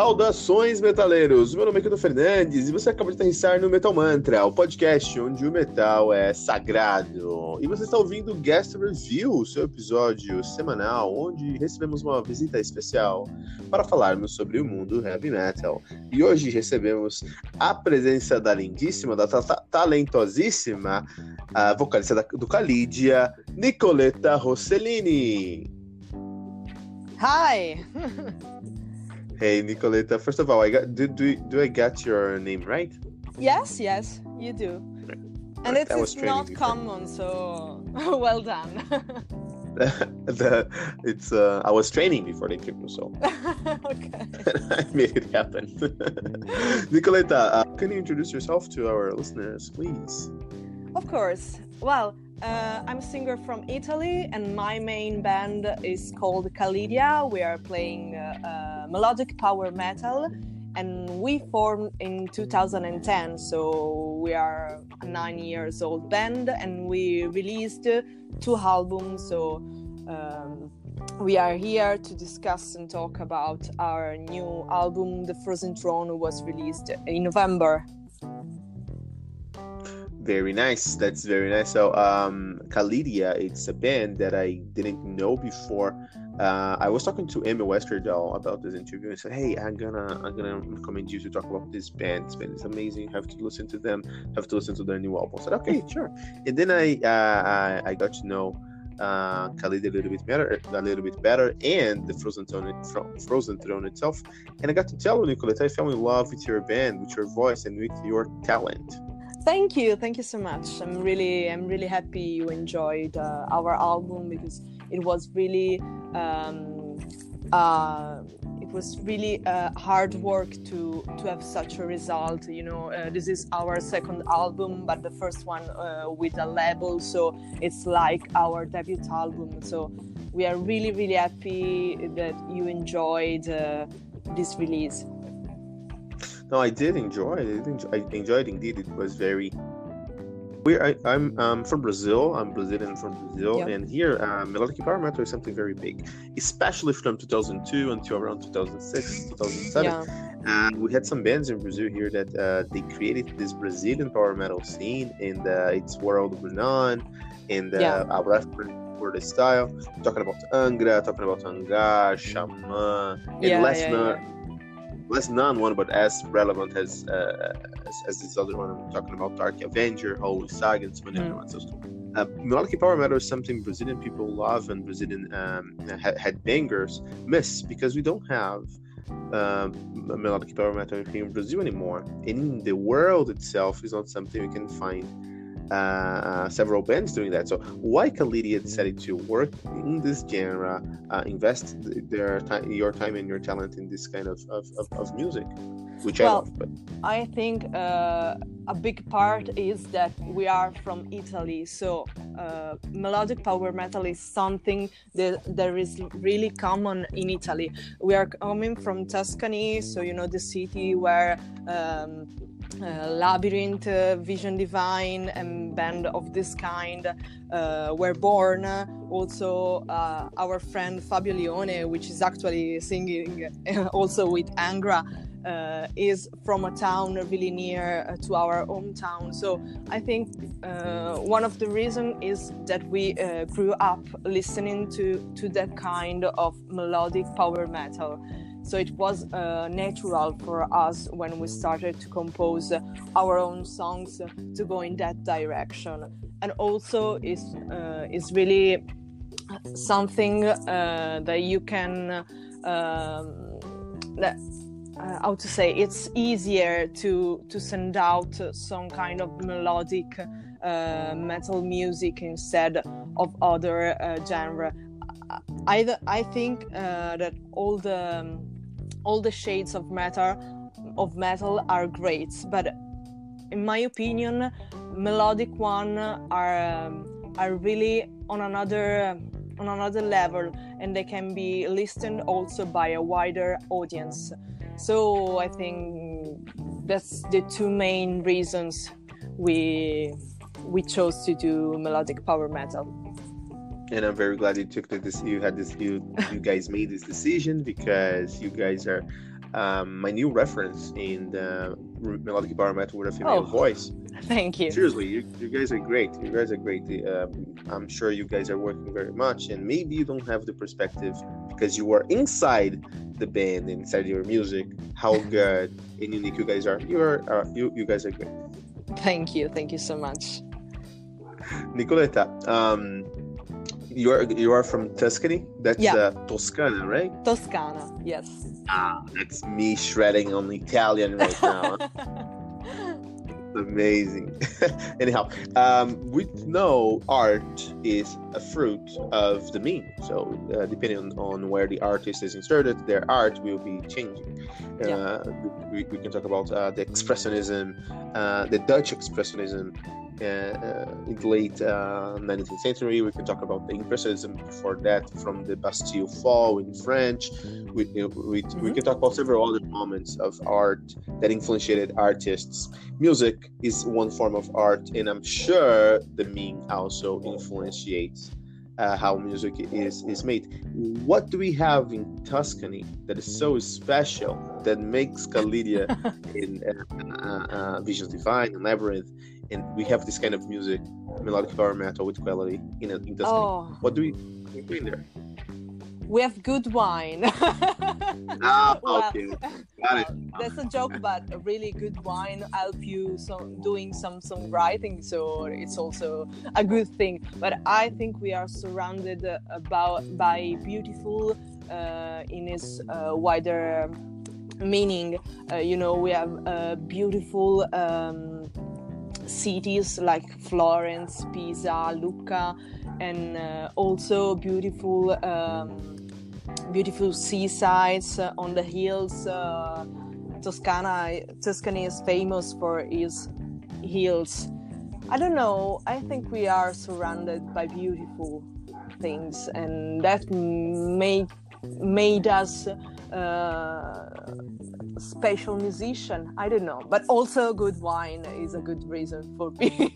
Saudações, metaleiros! Meu nome é Kino Fernandes e você acaba de aterrissar no Metal Mantra, o podcast onde o metal é sagrado. E você está ouvindo o Guest Review, seu episódio semanal, onde recebemos uma visita especial para falarmos sobre o mundo heavy metal. E hoje recebemos a presença da lindíssima, da talentosíssima a vocalista do Calidia, Nicoletta Rossellini. Hi! Hey, Nicoletta. First of all, I got do do, do I get your name right? Yes, yes, you do. Right. And right. it's not before. common, so well done. the, it's uh, I was training before the interview, so okay. I made it happen. Nicoletta, uh, can you introduce yourself to our listeners, please? Of course. Well, uh, I'm a singer from Italy, and my main band is called Kalidia. We are playing uh, uh, melodic power metal, and we formed in 2010. So we are a nine years old band, and we released two albums. So um, we are here to discuss and talk about our new album, The Frozen Throne, was released in November very nice. That's very nice. So, um, it's a band that I didn't know before. Uh, I was talking to Emmy Westerdahl about this interview and said, "Hey, I'm gonna, I'm gonna recommend you to talk about this band. This band is amazing. Have to listen to them. Have to listen to their new album." I said, "Okay, sure." And then I, uh, I, I got to know uh, Khalid a little bit better, a little bit better, and the Frozen Throne, Frozen Throne itself. And I got to tell you, Nicolette, I fell in love with your band, with your voice, and with your talent. Thank you, thank you so much. I'm really, I'm really happy you enjoyed uh, our album because it was really, um, uh, it was really uh, hard work to to have such a result. You know, uh, this is our second album, but the first one uh, with a label, so it's like our debut album. So we are really, really happy that you enjoyed uh, this release. No, I did enjoy it. I enjoyed indeed. It was very. We, I, am um, from Brazil. I'm Brazilian from Brazil, yep. and here uh, melodic power metal is something very big, especially from 2002 until around 2006, 2007. Yeah. And we had some bands in Brazil here that uh, they created this Brazilian power metal scene, and uh, it's world renowned. And uh, yeah. our for the style, talking about Angra, talking about Hangar, Shaman, and yeah, yeah, less known one, but as relevant as, uh, as, as this other one I'm talking about, Dark Avenger, Holy Saga, and so many other ones. So, uh, melodic power metal is something Brazilian people love and Brazilian um, headbangers miss because we don't have uh, melodic power metal here in Brazil anymore. In the world itself is not something we can find uh, several bands doing that. So why Kalidia decided to work in this genre, uh, invest their time, your time and your talent in this kind of, of, of, of music, which well, I love. But I think uh, a big part is that we are from Italy, so uh, melodic power metal is something that there is really common in Italy. We are coming from Tuscany, so you know the city where. Um, uh, Labyrinth, uh, Vision Divine, and band of this kind uh, were born. Also, uh, our friend Fabio Lione, which is actually singing also with Angra, uh, is from a town really near to our hometown. So I think one of the reasons is that we grew up listening to to that kind of melodic power metal. So it was uh, natural for us when we started to compose our own songs to go in that direction. And also, it's, uh, it's really something uh, that you can. Um, that uh, how to say it's easier to to send out some kind of melodic uh, metal music instead of other uh, genre. I I think uh, that all the um, all the shades of metal of metal are great, but in my opinion, melodic one are um, are really on another on another level, and they can be listened also by a wider audience. So I think that's the two main reasons we we chose to do melodic power metal. And I'm very glad you took this. You had this. You you guys made this decision because you guys are um, my new reference in the melodic metal with a female oh, voice. Thank you. Seriously, you, you guys are great. You guys are great. Um, I'm sure you guys are working very much, and maybe you don't have the perspective because you are inside the band, inside your music, how good and unique you guys are. You are, uh, you you guys are great. Thank you. Thank you so much. Nicoletta, um, you are you are from Tuscany. That's yeah. uh, Toscana, right? Toscana, yes. Ah, that's me shredding on Italian right now. Amazing. Anyhow, um, we know art is a fruit of the meme. So, uh, depending on, on, where the artist is inserted, their art will be changing. Yeah. Uh, we, we, can talk about uh, the expressionism, uh, the Dutch expressionism, in the late 19th uh, century. We can talk about the Impressionism before that, from the Bastille Fall in French. We, we, mm-hmm. we can talk about several other moments of art that influenced artists. Music is one form of art, and I'm sure the meme also influences uh, how music is is made. What do we have in Tuscany that is so special that makes Kalidia in uh, uh, uh, Visions Divine and Labyrinth and we have this kind of music, melodic power metal with quality in, in Tuscany. Oh. What do we do in there? We have good wine. ah, okay. Got it. That's a joke, but really good wine help you some doing some songwriting, so it's also a good thing. But I think we are surrounded about by beautiful uh, in its uh, wider meaning. Uh, you know, we have a beautiful. Um, cities like Florence, Pisa, Lucca, and uh, also beautiful, um, beautiful seasides on the hills. Uh, Toscana, Tuscany is famous for its hills. I don't know. I think we are surrounded by beautiful things, and that made made us uh, special musician. I don't know, but also good wine is a good reason for being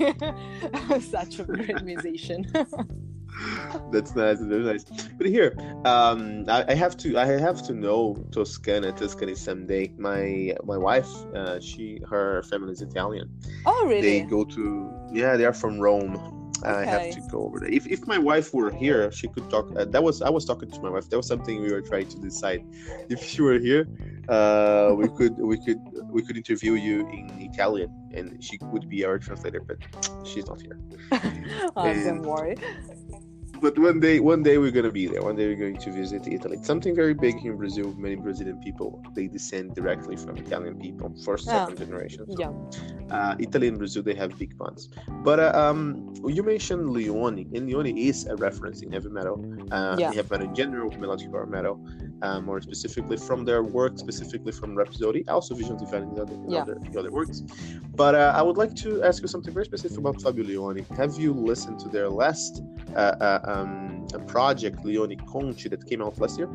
such a great musician. that's nice. That's nice. But here, um, I, I, have to. I have to know Toscana, Tuscany someday. My my wife, uh, she her family is Italian. Oh, really? They go to yeah. They are from Rome. Okay. I have to go over there. If, if my wife were here, she could talk. Uh, that was I was talking to my wife. That was something we were trying to decide. If she were here, uh, we could we could we could interview you in Italian, and she would be our translator. But she's not here. oh, don't worry but one day, one day we're gonna be there. One day we're going to visit Italy. It's something very big here in Brazil. Many Brazilian people they descend directly from Italian people, first, second yeah. generation. So, yeah. Uh, Italy and Brazil they have big bonds. But uh, um, you mentioned Lione, and Lione is a reference in heavy metal. Uh, yeah. Heavy metal in general, melodic power metal, uh, more specifically from their work, specifically from Rhapsody, also Vision Divine in other, yeah. other, other works. But uh, I would like to ask you something very specific about Fabio Lione. Have you listened to their last? Um, a project, Lione Conti, that came out last year?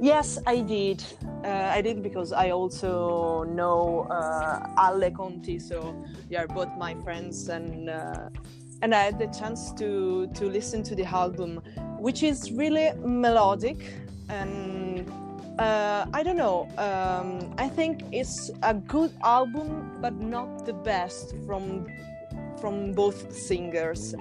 Yes, I did. Uh, I did because I also know uh, Conti, so they are both my friends, and uh, and I had the chance to to listen to the album, which is really melodic, and uh, I don't know. Um, I think it's a good album, but not the best from from both singers.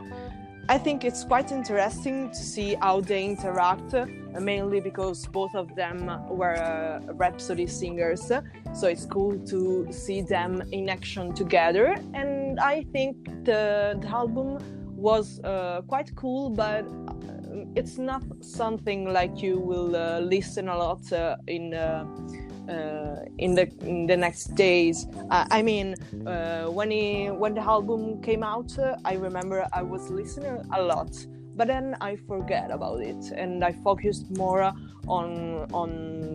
I think it's quite interesting to see how they interact, uh, mainly because both of them were uh, Rhapsody singers. So it's cool to see them in action together. And I think the, the album was uh, quite cool, but uh, it's not something like you will uh, listen a lot uh, in uh, in the in the next days. Uh, I mean, uh, when he when the album came out, uh, I remember I was listening a lot, but then I forget about it and I focused more on on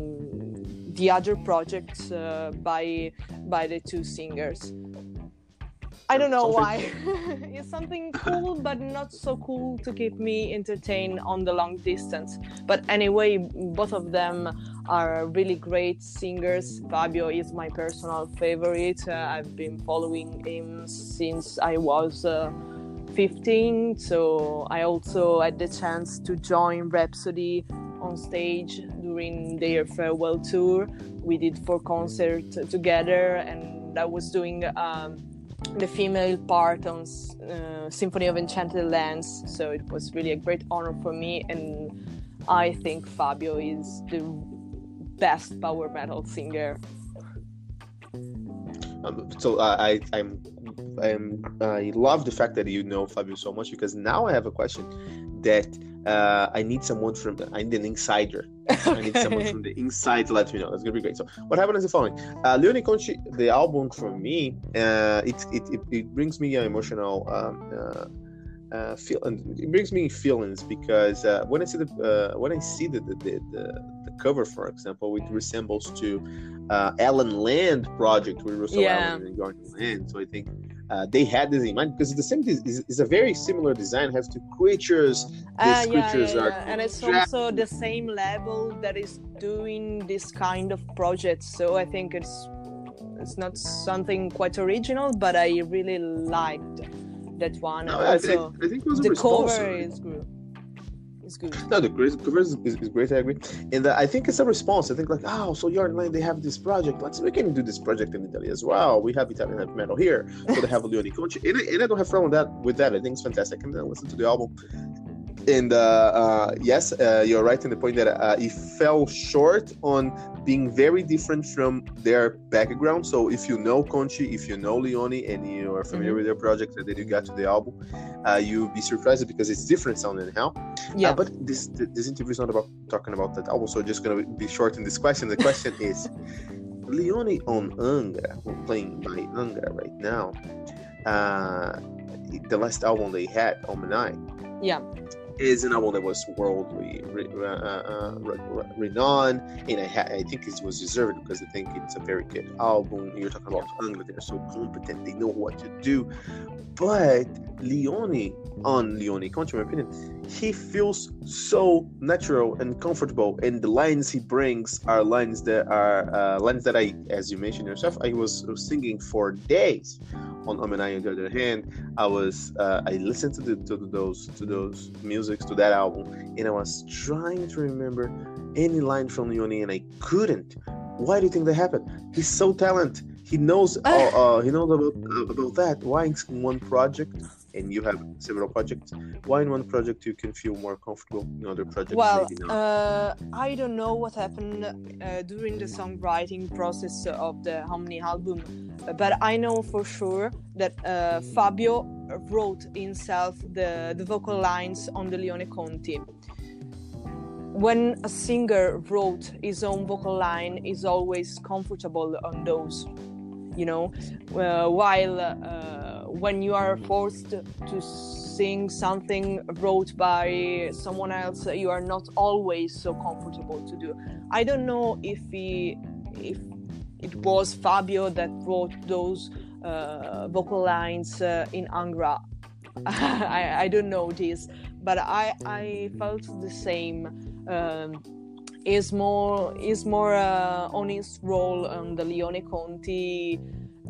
the other projects uh, by by the two singers. I don't know why. it's something cool, but not so cool to keep me entertained on the long distance. But anyway, both of them are really great singers. Fabio is my personal favorite. Uh, I've been following him since I was uh, 15, so I also had the chance to join Rhapsody on stage during their farewell tour. We did four concerts together, and I was doing. Um, the female part on uh, Symphony of Enchanted Lands. So it was really a great honor for me, and I think Fabio is the best power metal singer. Um, so uh, I, I'm, I'm, I love the fact that you know Fabio so much because now I have a question that uh, I need someone from the, I need an insider. Okay. I need someone from the inside to let me know. That's gonna be great. So what happened is the following: uh, Lione Conti, the album for me, uh, it, it, it it brings me an emotional. Um, uh, uh, feel and it brings me feelings because uh, when I see the uh, when I see the the, the the, cover, for example, it resembles to uh, Allen Lande project with Russell yeah. Allen and Jorn Lande. So I think uh, they had this in mind because the same is, is a very similar design. Has two creatures. These uh, yeah, creatures yeah, yeah. and it's also the same level that is doing this kind of project. So I think it's it's not something quite original, but I really liked that one. No, I, think, I think it was the cover is good is good. No, the cover is, is, great. I agree, and I think it's a response. I think like, oh, so you're Line, they have this project. Let's we can do this project in Italy as well. We have Italian heavy metal here, so they have a Lione Conti, and, and I don't have problem with that. With that, I think it's fantastic. And then listen to the album. And uh, uh, yes, uh, you're right in the point that uh, it fell short on being very different from their background. So if you know Conti, if you know Lione, and you are familiar mm-hmm. with their project, and then you got to the album, uh, you'll be surprised because it's different sounding how. Uh, yeah. But this this interview is not about talking about that album, so just gonna be short in this question. The question is, Lione on Angra, playing by Angra right now. Uh, the last album they had, Omni. Yeah is an album that was worldly uh, uh, renowned, and I, ha- I think it was deserved because I think it's a very good album. You're talking about Angra, they're so competent, they know what to do. But Lione, on Lione Conti, in my opinion, he feels so natural and comfortable, and the lines he brings are lines that are uh, lines that I, as you mentioned yourself, I was singing for days on Omni on the other hand, I was uh, I listened to the to those to those musics to that album, and I was trying to remember any line from Lione, and I couldn't. Why do you think that happened? He's so talented. He knows uh, uh, he knows about about that. Why in one project and you have several projects. Why in one project you can feel more comfortable in other projects well uh, i don't know what happened uh, during the songwriting process of the Omni album but i know for sure that uh, fabio wrote himself the, the vocal lines on the lione conti. When a singer wrote his own vocal line is always comfortable on those you know? Uh, while uh, when you are forced to sing something wrote by someone else you are not always so comfortable to do. I don't know if he if it was fabio that wrote those uh, vocal lines uh, in angra. I, I don't know this but i i felt the same um, is more is more uh, on his role on the lione conti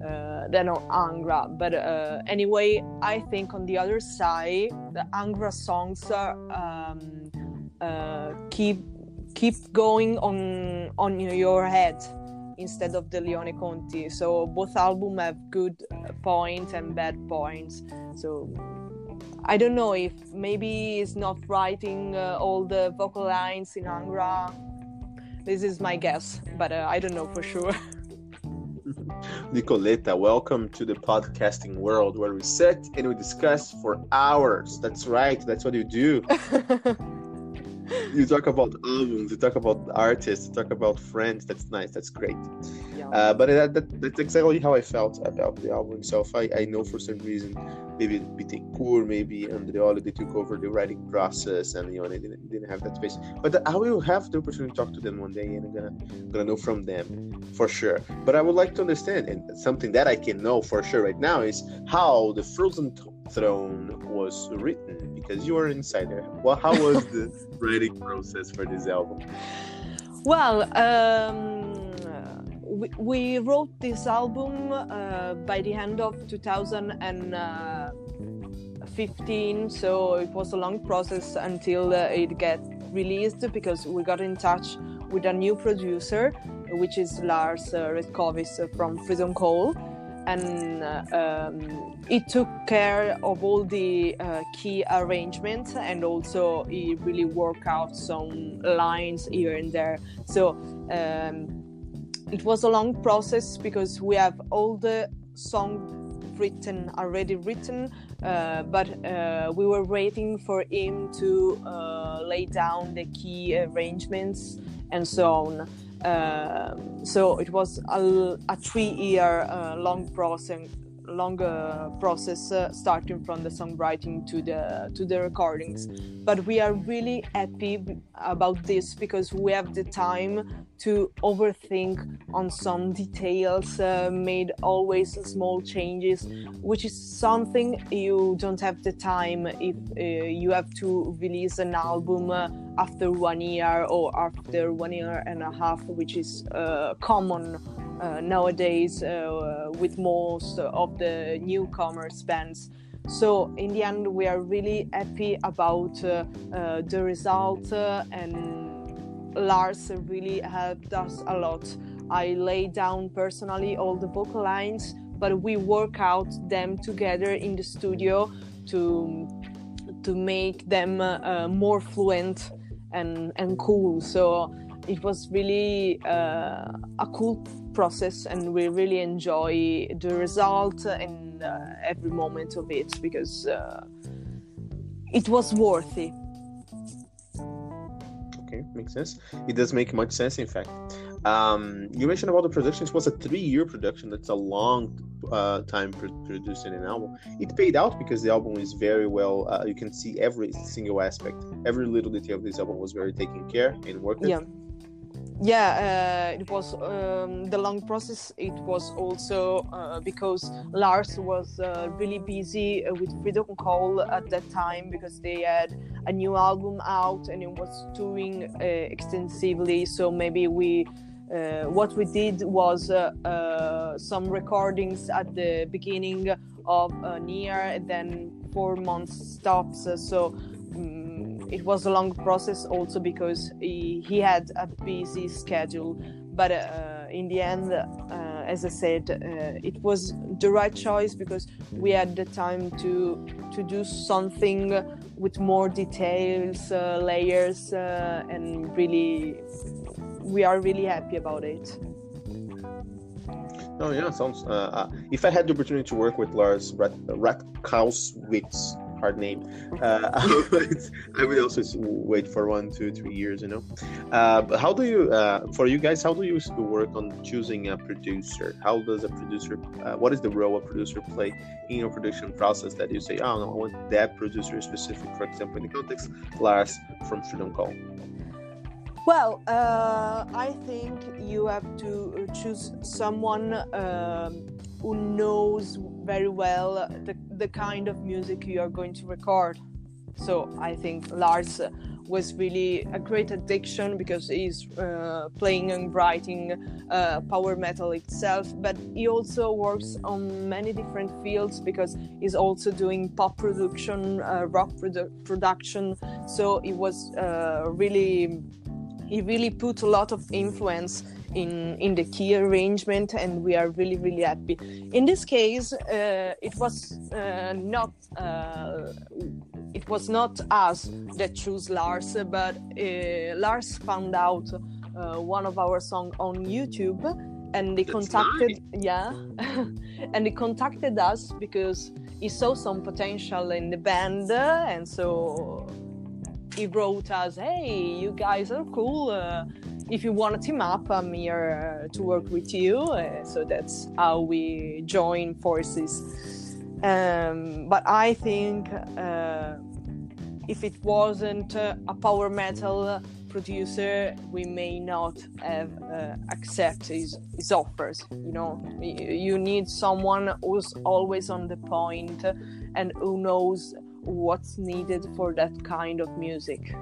uh, than Angra. But uh, anyway, I think on the other side, the Angra songs are, um, uh, keep keep going on on your head instead of the Lione Conti. So both albums have good points and bad points. So I don't know if maybe he's not writing uh, all the vocal lines in Angra. This is my guess, but uh, I don't know for sure. Nicoletta, welcome to the podcasting world where we sit and we discuss for hours. That's right, that's what you do. you talk about albums, you talk about artists, you talk about friends. That's nice. That's great. Uh, but that, that, that's exactly how I felt about the album itself. I, I know for some reason, maybe Bittencourt, maybe Andreoli, they took over the writing process, and you know they didn't, didn't have that space. But I will have the opportunity to talk to them one day, and I'm gonna gonna know from them for sure. But I would like to understand, and something that I can know for sure right now is how the Frozen Throne was written because you are an insider. Well, how was the writing process for this album? Well, um, we, we, wrote this album uh, by the end of 2015, so it was a long process until uh, it get released because we got in touch with a new producer, which is Lars uh, Rettkowitz from Freedom Call. And um, he took care of all the uh, key arrangements and also he really worked out some lines here and there. So um, it was a long process because we have all the songs written already written uh, but uh, we were waiting for him to uh, lay down the key arrangements and so on. Um, so it was a, a three-year uh, long process, longer process uh, starting from the songwriting to the to the recordings. But we are really happy about this because we have the time to overthink on some details uh, made always small changes which is something you don't have the time if uh, you have to release an album uh, after one year or after one year and a half which is uh, common uh, nowadays uh, with most of the newcomers bands. So in the end, we are really happy about uh, uh, the result, and Lars really helped us a lot. I lay down personally all the vocal lines, but we work out them together in the studio to to make them uh, more fluent and and cool. So it was really uh, a cool process and we really enjoy the result and uh, every moment of it because uh, it was worthy. Okay makes sense. It does make much sense in fact um, you mentioned about the production it was a three-year production. That's a long uh, time producing an album. It paid out because the album is very well uh, you can see every single aspect. Every little detail of this album was very taken care and worked yeah. Yeah uh, it was um, the long process. It was also uh, because lars was uh, really busy uh, with freedom call at that time because they had a new album out and it was touring extensively. So maybe we uh, what we did was some recordings at the beginning of a year and then four months stops. So it was a long process also because he, he had a busy schedule. But uh, in the end uh, as i said uh, it was the right choice because we had the time to to do something with more details uh, layers uh, and really we are really happy about it Oh yeah, sounds. Uh, if I had the opportunity to work with Lars Rat- Ratkauswitz, hard name. Uh, I would also wait for one, two, three years, you know. Uh, but how do you, uh, for you guys, how do you work on choosing a producer? How does a producer, uh, what is the role a producer play in your production process that you say, oh no, I want that producer specific, for example, in the context, Lars from Freedom Call? Well, uh, I think you have to choose someone um, who knows very well the, the kind of music you are going to record. So I think Lars was really a great addiction because he's uh, playing and writing uh, power metal itself, but he also works on many different fields because he's also doing pop production, uh, rock produ- production. So it was uh, really, he really put a lot of influence in in the key arrangement and we are really really happy in this case uh, it was uh, not uh, it was not us that chose lars but uh, lars found out uh, one of our song on youtube and they That's contacted nice. yeah and he contacted us because he saw some potential in the band and so he wrote us, "Hey, you guys are cool. Uh, if you want to team up, I'm here uh, to work with you." Uh, so that's how we join forces. Um, but I think uh, if it wasn't a power metal producer, we may not have uh, accept his, his offers. You know, you need someone who's always on the point and who knows what's needed for that kind of music.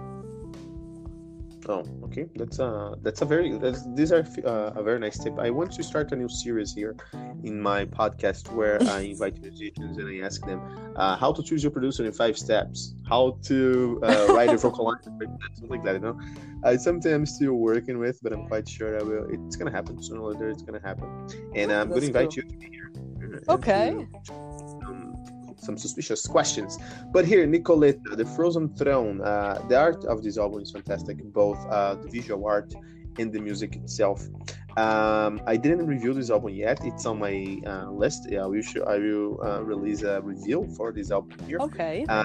Oh, okay. That's a that's a very that's these are uh, a very nice tip. I want to start a new series here in my podcast where I invite musicians and I ask them uh, how to choose your producer in five steps, how to uh, write a vocal line, something like that. You know, I sometimes still working with, but I'm quite sure I will. It's gonna happen sooner or later. It's gonna happen, and I'm going to invite cool. you to be here. Okay. To, some suspicious questions. But here, Nicoletta, The Frozen Throne, uh, the art of this album is fantastic, both uh, the visual art and the music itself. Um, I didn't review this album yet. It's on my uh, list. Yeah, we should. I will uh, release a review for this album here. Okay. Uh,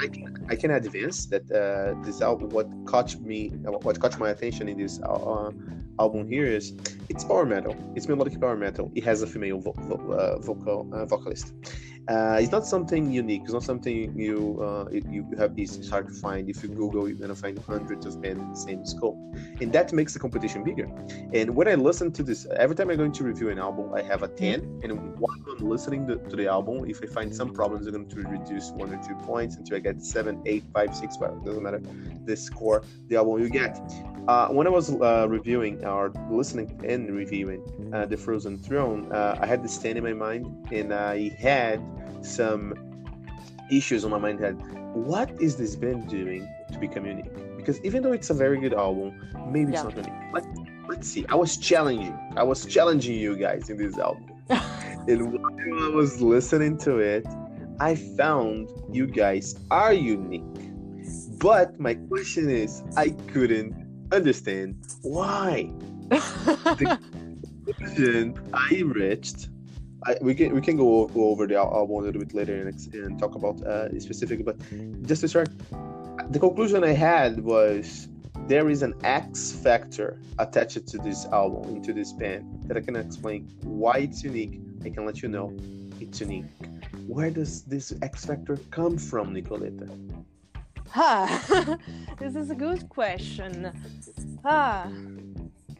I can I can advance that uh, this album. What caught me, what caught my attention in this uh, album here is it's power metal. It's melodic power metal. It has a female vo- vo- uh, vocal vocalist uh, it's not something unique. It's not something you uh, you have. It's hard to find. If you Google, you're gonna find hundreds of bands in the same scope, and that makes the competition bigger. And when I listen to this, every time I'm going to review an album, I have a ten, and while I'm listening to, to the album, if I find some problems, I'm going to reduce one or two points until I get seven, eight, five, six. Well, it doesn't matter the score the album you get. Uh, when I was uh, reviewing or listening and reviewing uh, the Frozen Throne, uh, I had this 10 in my mind, and I had some issues on my mind. Had what is this band doing to become unique? Because even though it's a very good album, maybe yeah. it's not unique. Let, let's see. I was challenging. I was challenging you guys in this album, and while I was listening to it, I found you guys are unique. But my question is, I couldn't understand why. the conclusion I reached I, we can we can go, go over the album a little bit later and, and talk about uh, specific. But just to start, the conclusion I had was there is an X factor attached to this album, into this band that I can explain why it's unique. I can let you know it's unique. Where does this X factor come from, Nicoletta? Ah, this is a good question. Ah,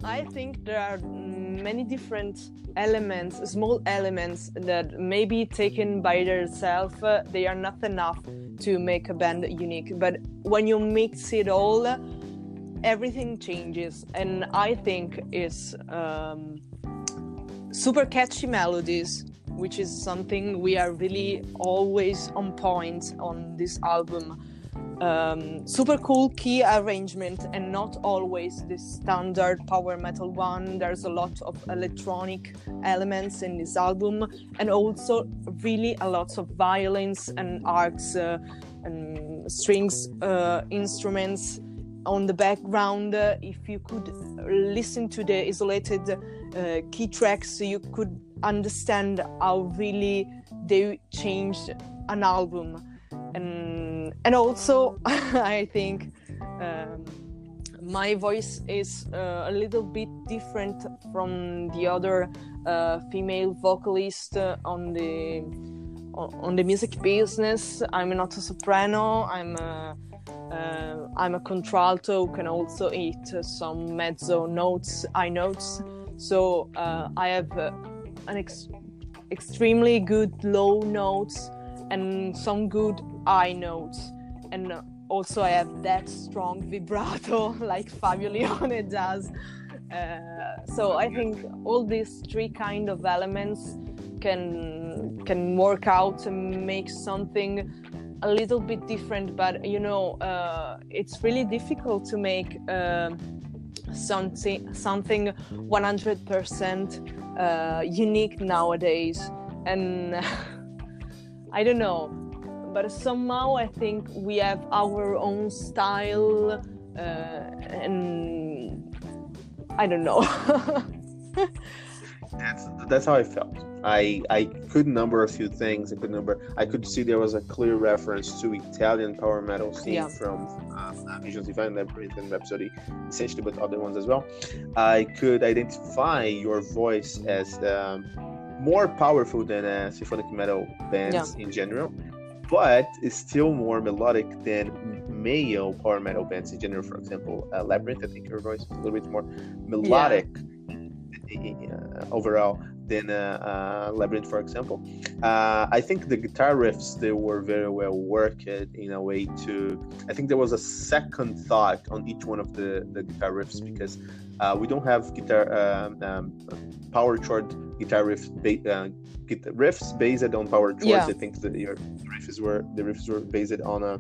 I think there are many different elements, small elements that maybe taken by themselves, uh, they are not enough to make a band unique. But when you mix it all, everything changes. And I think it's um, super catchy melodies, which is something we are really always on point on this album um, super cool key arrangement and not always the standard power metal one. There's a lot of electronic elements in this album and also really a lot of violins and arcs uh, and strings uh, instruments on the background. Uh, if you could listen to the isolated uh, key tracks, you could understand how really they changed an album and and also I think um, my voice is uh, a little bit different from the other uh, female vocalist on the on the music business. I'm not a soprano. I'm a, uh, I'm a contralto can also hit some mezzo notes, high notes. So uh, I have uh, an ex- extremely good low notes and some good high notes and also I have that strong vibrato like Fabio Lione does. Uh, so I think all these three kind of elements can can work out and make something a little bit different. But you know, uh, it's really difficult to make uh, something something 100% uh, unique nowadays, and I don't know but somehow I think we have our own style, uh, and I don't know. that's that's how I felt. I I could number a few things. I could number. I could see there was a clear reference to Italian power metal scene yeah. from uh, Visions Divine Labyrinth and Rhapsody, essentially, but other ones as well. I could identify your voice as um, more powerful than uh, symphonic metal bands yeah. in general, but it's still more melodic than male power metal bands in general. For example, uh, Labyrinth. I think your voice is a little bit more melodic. Yeah uh, overall than uh, uh, Labyrinth, for example. Uh, I think the guitar riffs they were very well worked in a way to. I think there was a second thought on each one of the the guitar riffs because uh, we don't have guitar um, um, power chord guitar riff ba- guitar riffs based on power chords. Yeah. I think the your riffs were the riffs were based on a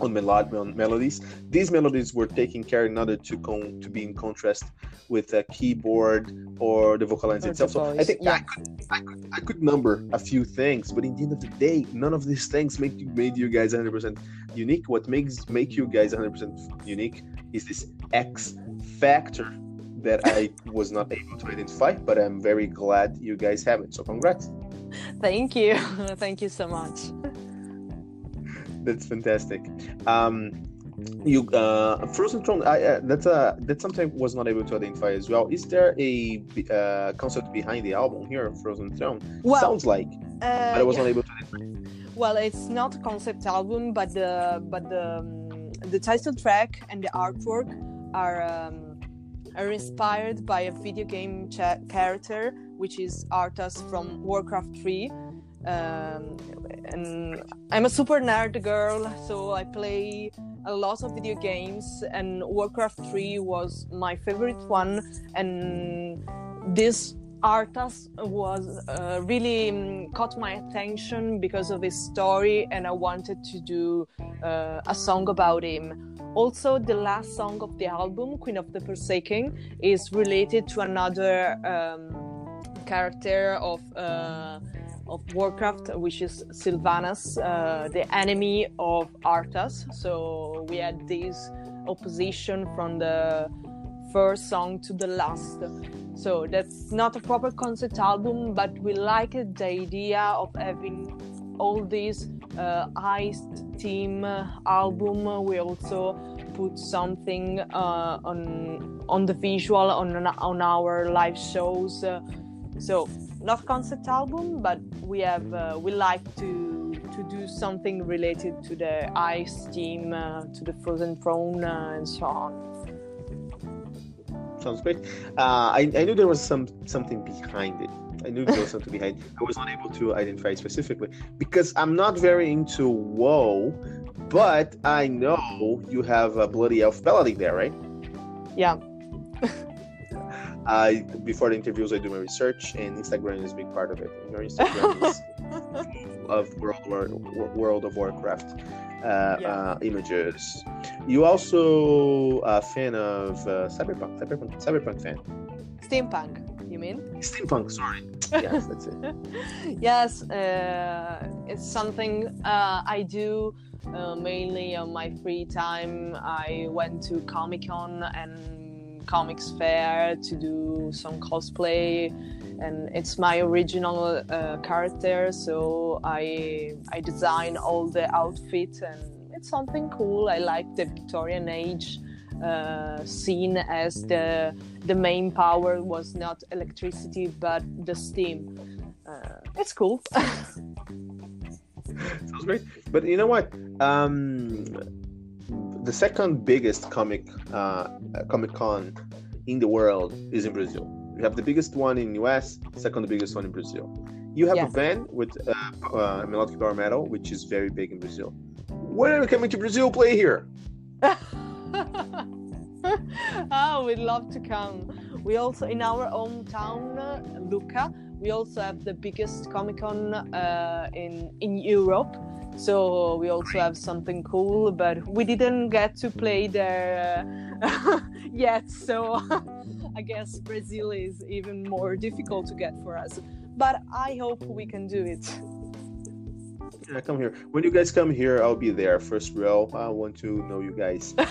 on, melod- on melodies. These melodies were taken care in order to con- to be in contrast with a keyboard or the vocal lines or itself. So I think yeah. I, could, I, could, I could number a few things, but in the end of the day, none of these things make you made you guys 100% unique. What makes make you guys 100% unique is this X factor that I was not able to identify, but I'm very glad you guys have it. So congrats. Thank you. Thank you so much that's fantastic. Um, you uh, Frozen Throne. I, uh, that's a that's something was not able to identify as well. Is there a uh, concept behind the album here, Frozen Throne? Well, Sounds like, uh, but I was yeah. not able to. Identify. Well, it's not a concept album, but the but the um, the title track and the artwork are um, are inspired by a video game cha- character, which is Arthas from Warcraft 3 um, and I'm a super nerd girl, so I play a lot of video games, and Warcraft 3 was my favorite one. And this Arthas was uh, really um, caught my attention because of his story, and I wanted to do uh, a song about him. Also, the last song of the album, Queen of the Forsaken, is related to another um, character of. Uh, of Warcraft, which is Sylvanas, uh, the enemy of Arthas. So we had this opposition from the first song to the last. So that's not a proper concept album, but we like the idea of having all these uh, iced team album. We also put something uh, on on the visual on on our live shows. So not concept album, but we have uh, we like to to do something related to the ice team, uh, to the frozen throne, uh, and so on. Sounds great. Uh, I, I knew there was some something behind it. I knew there was something behind. It. I was not able to identify specifically because I'm not very into WoW, but I know you have a bloody elf melody there, right? Yeah. I before the interviews, I do my research, and Instagram is a big part of it. Your Instagram is of World War, World of Warcraft uh, yeah. uh, images. You also a fan of uh, cyberpunk, cyberpunk, cyberpunk fan. Steampunk, you mean? Steampunk, sorry. yes, that's it. yes, uh, it's something uh, I do uh, mainly on my free time. I went to Comic Con and comics fair to do some cosplay and it's my original uh, character so i i design all the outfits and it's something cool. I like the victorian age uh, scene as the the main power was not electricity but the steam. Uh, it's cool. Sounds great. But you know what? Um the second biggest comic uh, comic con in the world is in Brazil. You have the biggest one in US, second biggest one in Brazil. You have a band with uh, uh, melodic power metal, which is very big in Brazil. When are you coming to Brazil? Play here. oh, we'd love to come. We also in our hometown, Lucca. We also have the biggest Comic Con uh, in in Europe so we also have something cool but we didn't get to play there uh, yet so i guess brazil is even more difficult to get for us. But i hope we can do it. Yeah come here. When you guys come here i'll be there. First row i want to know you guys.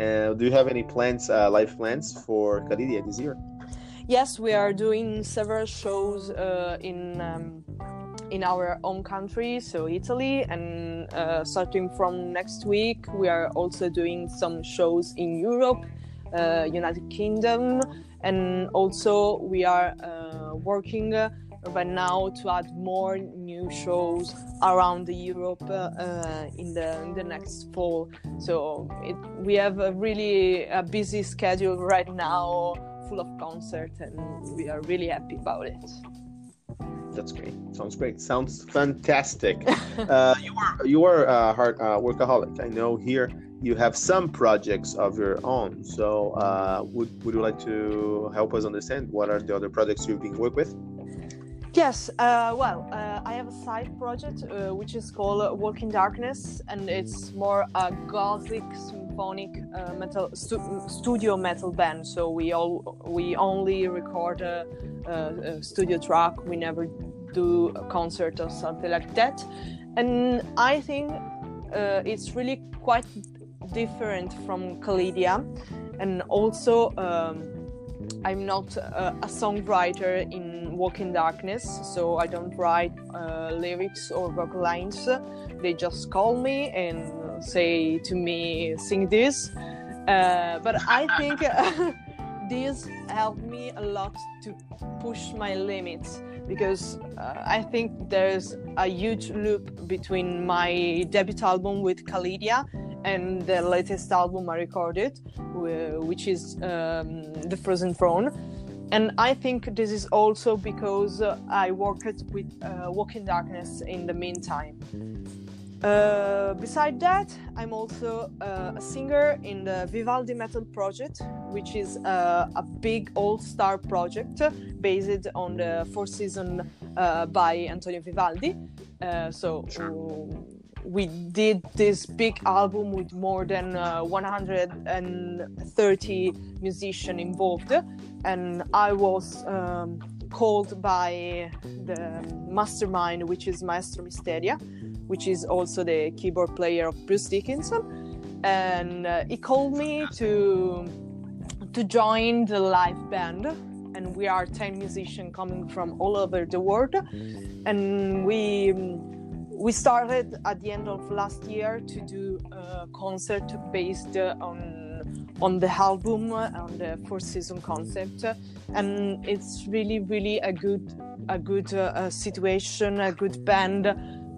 Uh, do you have any plans uh, life plans for Kalidia this year? Yes, we are doing several shows uh, in um, in our home country, so Italy, and uh, starting from next week, we are also doing some shows in Europe, uh, United Kingdom, and also we are uh, working uh, right now to add more new shows around Europe uh, in the in the next fall. So it, we have a really a busy schedule right now, full of concerts, and we are really happy about it. That's great. Sounds great. Sounds fantastic. uh, you are you are a hard uh, workaholic. I know here you have some projects of your own. So uh, would would you like to help us understand what are the other projects you've been working with? Yes, uh, well, uh, I have a side project uh, which is called Walk in Darkness, and it's more a gothic symphonic uh, metal stu- studio metal band. So we all we only record a, a, studio track. We never do a concert or something like that. And I think uh, it's really quite different from Kalidia, and also. Um, I'm not a, a songwriter in Walk in Darkness, so I don't write uh, lyrics or vocal lines. They just call me and say to me, sing this. Uh, but I think this helped me a lot to push my limits because uh, I think there's a huge loop between my debut album with Kalidia and the latest album I recorded, which is um, The Frozen Throne. And I think this is also because uh, I worked with uh, Walk in Darkness in the meantime. Uh, beside that, I'm also uh, a singer in the Vivaldi Metal Project, which is uh, a big all-star project based on the fourth season uh, by Antonio Vivaldi. Uh, so we did this big album with more than uh, 130 musicians involved and i was um, called by the mastermind which is maestro Mistheria which is also the keyboard player of bruce dickinson. And uh, he called me to to join the live band. And we are 10 musicians coming from all over the world. And we we started at the end of last year to do a concert based on on the album on the fourth season concept. And it's really really a good a good uh, situation a good band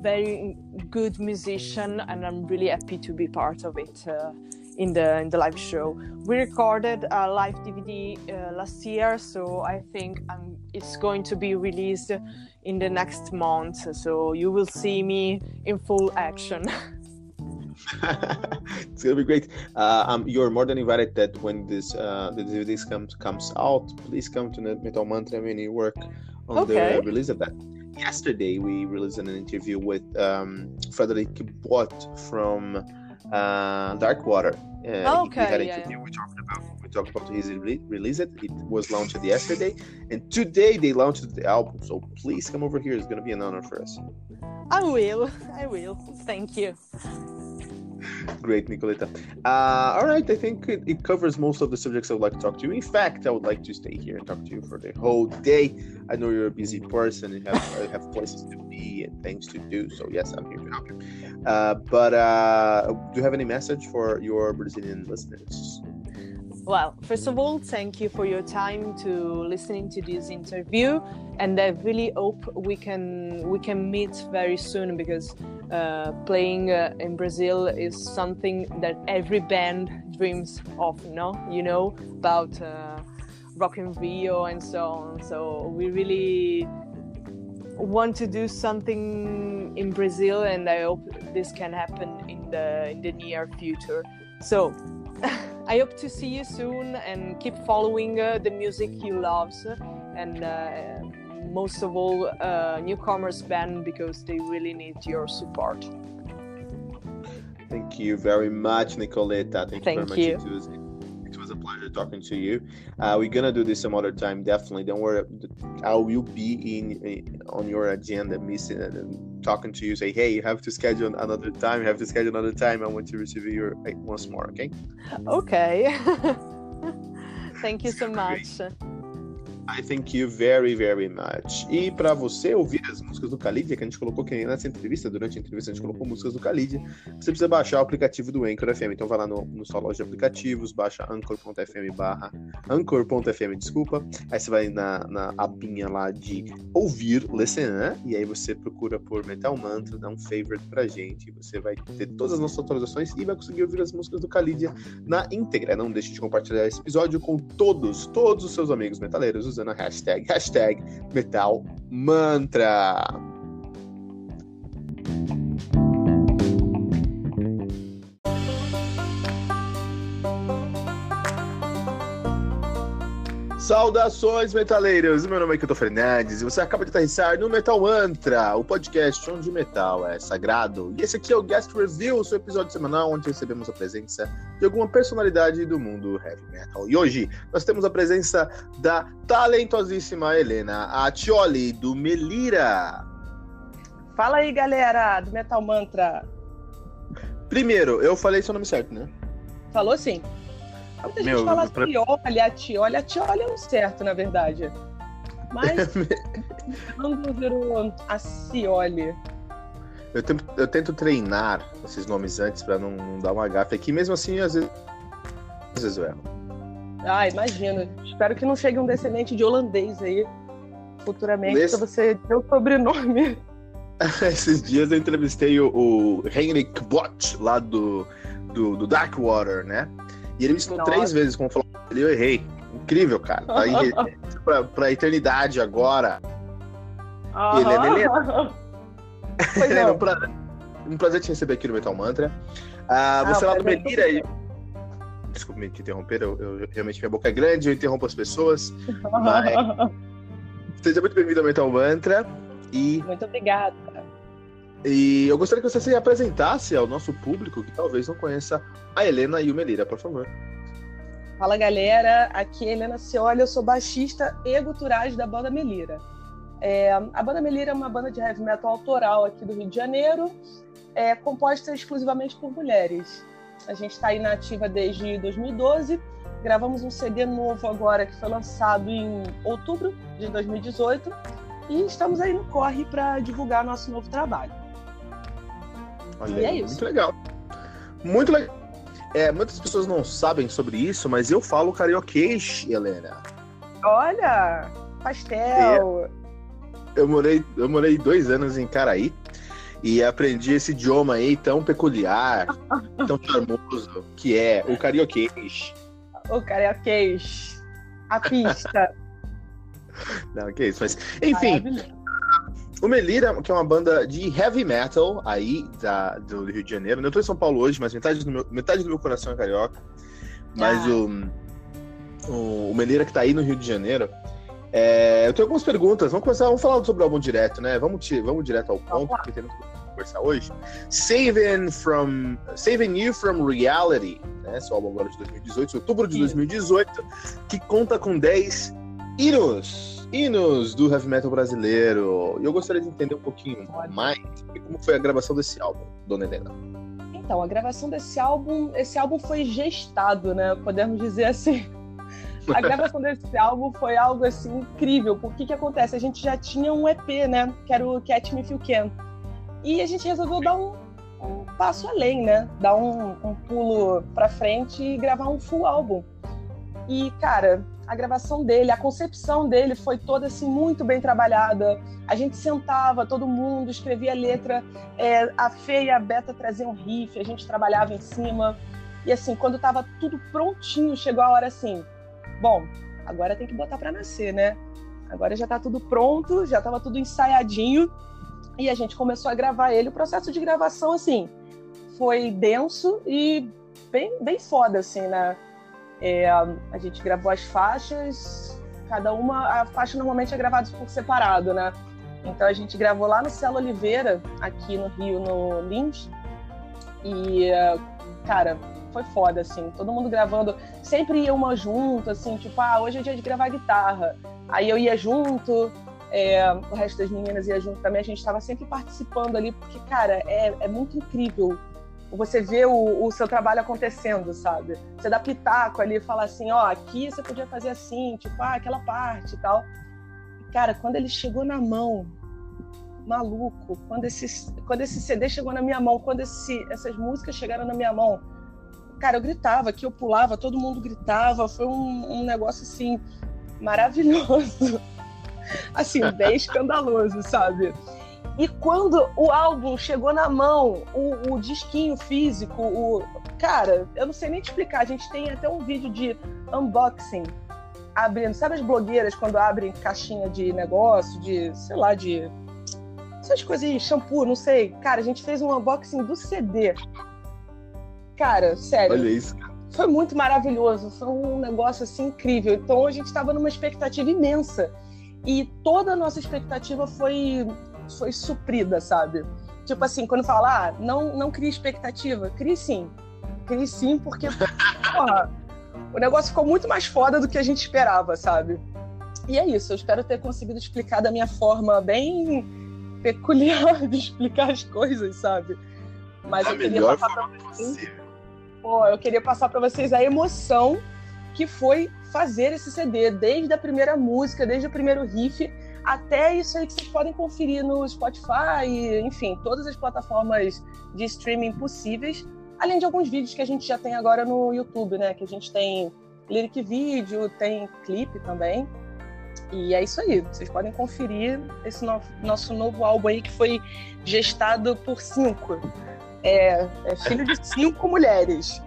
very good musician and i'm really happy to be part of it uh, in the in the live show we recorded a live dvd uh, last year so i think um, it's going to be released in the next month. So you will see me in full action. it's gonna be great. Uh, um, you're more than invited that when this uh, the DVD comes comes out, please come to Metal Mantra you work on okay. the release of that. Yesterday we released an interview with um, Frederick Bott from uh, Darkwater. Uh, okay, we had an interview. Yeah. We talked about we talked about his re- release. It it was launched yesterday, and today they launched the album. So please come over here. It's gonna be an honor for us. I will. I will. Thank you. Great, Nicoletta. Uh, all right, I think it, it, covers most of the subjects I would like to talk to you. In fact, I would like to stay here and talk to you for the whole day. I know you're a busy person and have have places to be and things to do. So yes, I'm here to help you. Uh, but uh, do you have any message for your Brazilian listeners? Well, first of all, thank you for your time to listening to this interview, and I really hope we can we can meet very soon because uh, playing uh, in Brazil is something that every band dreams of. No, you know about uh, Rock in Rio and so on. So we really want to do something in Brazil, and I hope this can happen in the in the near future. So. I hope to see you soon and keep following uh, the music you love and uh, most of all uh, newcomers band because they really need your support. Thank you very much, Nicoletta. Thank, Thank you very much. You It was a pleasure talking to you. Uh, we're gonna do this some other time, definitely. Don't worry, I will be in, in on your agenda, missing it and talking to you. Say, hey, you have to schedule another time. You have to schedule another time. I want to receive you once more. Okay. Okay. Thank you so much. I thank you very, very much. E para você ouvir as músicas do Khalid, que a gente colocou aqui nessa entrevista, durante a entrevista a gente colocou músicas do Khalid, você precisa baixar o aplicativo do Anchor FM. Então vai lá no, no sua loja de aplicativos, baixa anchor.fm barra anchor.fm, desculpa. Aí você vai na, na abinha lá de ouvir, listen, e aí você procura por Metal Mantra, dá um favorite pra gente. Você vai ter todas as nossas atualizações e vai conseguir ouvir as músicas do Khalid na íntegra. Não deixe de compartilhar esse episódio com todos, todos os seus amigos metaleiros usando a hashtag, hashtag Metal Saudações, metaleiros! Meu nome é Kilton Fernandes e você acaba de aterrissar no Metal Mantra, o podcast onde metal é sagrado. E esse aqui é o Guest Review, o seu episódio semanal onde recebemos a presença de alguma personalidade do mundo heavy metal. E hoje nós temos a presença da talentosíssima Helena Atioli, do Melira. Fala aí, galera, do Metal Mantra. Primeiro, eu falei seu nome certo, né? Falou sim. Muita Meu, gente fala pra... Tioli, a Tioli. A Tioli é o certo, na verdade. Mas vamos ver o a Cioli. Eu tento, eu tento treinar esses nomes antes para não, não, dar uma gafe aqui, mesmo assim, às vezes, às vezes eu erro. Ah, imagino. Espero que não chegue um descendente de holandês aí futuramente Nesse... para você ter o sobrenome. Esses dias eu entrevistei o, o Henrik Bott, lá do, do, do Darkwater, né? E ele me ensinou Nossa. três vezes como falar ele eu errei. Incrível, cara. Tá aí pra, pra eternidade agora. Uhum. Helena Helena. Helena, um prazer, um prazer te receber aqui no Metal Mantra. Uh, você ah, lá do Melira e. Desculpa me interromper, eu, eu, realmente minha boca é grande, eu interrompo as pessoas. Mas... Seja muito bem-vindo ao Metal Mantra. E... Muito obrigada. E eu gostaria que você se apresentasse ao nosso público que talvez não conheça a Helena e o Melira, por favor. Fala galera, aqui é Helena Cioli, eu sou baixista e guturais da banda Melira. É, a banda Melira é uma banda de heavy metal autoral aqui do Rio de Janeiro, é, composta exclusivamente por mulheres. A gente está aí na ativa desde 2012, gravamos um CD novo agora que foi lançado em outubro de 2018 e estamos aí no corre para divulgar nosso novo trabalho. Olha, e é isso. Muito legal. Muito legal. É, muitas pessoas não sabem sobre isso, mas eu falo carioquês, Helena. Olha, pastel. É, eu morei, eu morei dois anos em Caraí e aprendi esse idioma aí tão peculiar, tão charmoso, que é o carioquês. O carioquês. A pista. não, que isso, mas enfim. O Melira, que é uma banda de heavy metal aí da, do Rio de Janeiro. Eu tô em São Paulo hoje, mas metade do meu, metade do meu coração é carioca. Mas ah. o, o, Melira que tá aí no Rio de Janeiro. É, eu tenho algumas perguntas. Vamos começar, vamos falar sobre o álbum direto, né? Vamos, vamos direto ao ponto, porque tem muito conversar hoje. Saving from Saving You from Reality, né? Esse álbum agora de 2018, outubro de 2018, que conta com 10 hinos hinos do heavy metal brasileiro. E eu gostaria de entender um pouquinho mais como foi a gravação desse álbum, Dona Helena. Então, a gravação desse álbum, esse álbum foi gestado, né? Podemos dizer assim. A gravação desse álbum foi algo assim incrível. Porque que acontece? A gente já tinha um EP, né? Que era o Catch Me If You Can. E a gente resolveu dar um, um passo além, né? Dar um, um pulo pra frente e gravar um full álbum. E, cara, a gravação dele, a concepção dele foi toda assim muito bem trabalhada. A gente sentava, todo mundo escrevia a letra, é, a Fê e a Beta traziam riff, a gente trabalhava em cima. E assim, quando estava tudo prontinho, chegou a hora assim, bom, agora tem que botar para nascer, né? Agora já está tudo pronto, já estava tudo ensaiadinho e a gente começou a gravar ele. O processo de gravação assim foi denso e bem bem foda assim, né? É, a gente gravou as faixas, cada uma, a faixa normalmente é gravada por separado, né? Então a gente gravou lá no Celo Oliveira, aqui no Rio, no Lins. E, cara, foi foda, assim. Todo mundo gravando. Sempre ia uma junto, assim, tipo, ah, hoje é dia de gravar guitarra. Aí eu ia junto, é, o resto das meninas ia junto também. A gente estava sempre participando ali, porque, cara, é, é muito incrível você vê o, o, seu trabalho acontecendo, sabe? Você dá pitaco ali, fala assim, ó, aqui você podia fazer assim, tipo, ah, aquela parte e tal. Cara, quando ele chegou na mão, maluco, quando esse, quando esse CD chegou na minha mão, quando esse, essas músicas chegaram na minha mão, cara, eu gritava, que eu pulava, todo mundo gritava, foi um, um negócio assim maravilhoso, assim bem escandaloso, sabe? E quando o álbum chegou na mão, o, o disquinho físico, o cara, eu não sei nem te explicar. A gente tem até um vídeo de unboxing abrindo, sabe as blogueiras quando abrem caixinha de negócio, de sei lá, de essas coisas de shampoo, não sei. Cara, a gente fez um unboxing do CD. Cara, sério. Olha isso, Foi muito maravilhoso, foi um negócio assim incrível. Então a gente estava numa expectativa imensa. E toda a nossa expectativa foi foi suprida, sabe? Tipo assim, quando fala, ah, não, não cria expectativa, crie sim. Crie sim, porque, porra, o negócio ficou muito mais foda do que a gente esperava, sabe? E é isso, eu espero ter conseguido explicar da minha forma bem peculiar de explicar as coisas, sabe? Mas a eu queria passar pra vocês. Pô, eu queria passar para vocês a emoção que foi fazer esse CD, desde a primeira música, desde o primeiro riff, até isso aí que vocês podem conferir no Spotify, enfim, todas as plataformas de streaming possíveis, além de alguns vídeos que a gente já tem agora no YouTube, né? Que a gente tem lyric vídeo, tem clipe também. E é isso aí, vocês podem conferir esse no nosso novo álbum aí que foi gestado por cinco. É, é filho de cinco mulheres.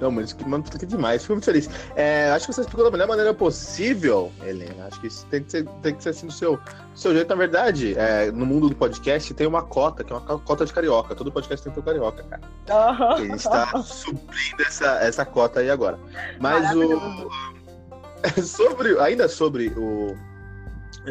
Não, mas que, mano, que demais. Fico muito feliz. É, acho que você explicou da melhor maneira possível, Helena. Acho que isso tem que ser, tem que ser assim do seu, do seu jeito. Na verdade, é, no mundo do podcast tem uma cota, que é uma cota de carioca. Todo podcast tem que ter carioca, cara. Uhum. A gente está suprindo essa, essa cota aí agora. Mas o. sobre, ainda sobre o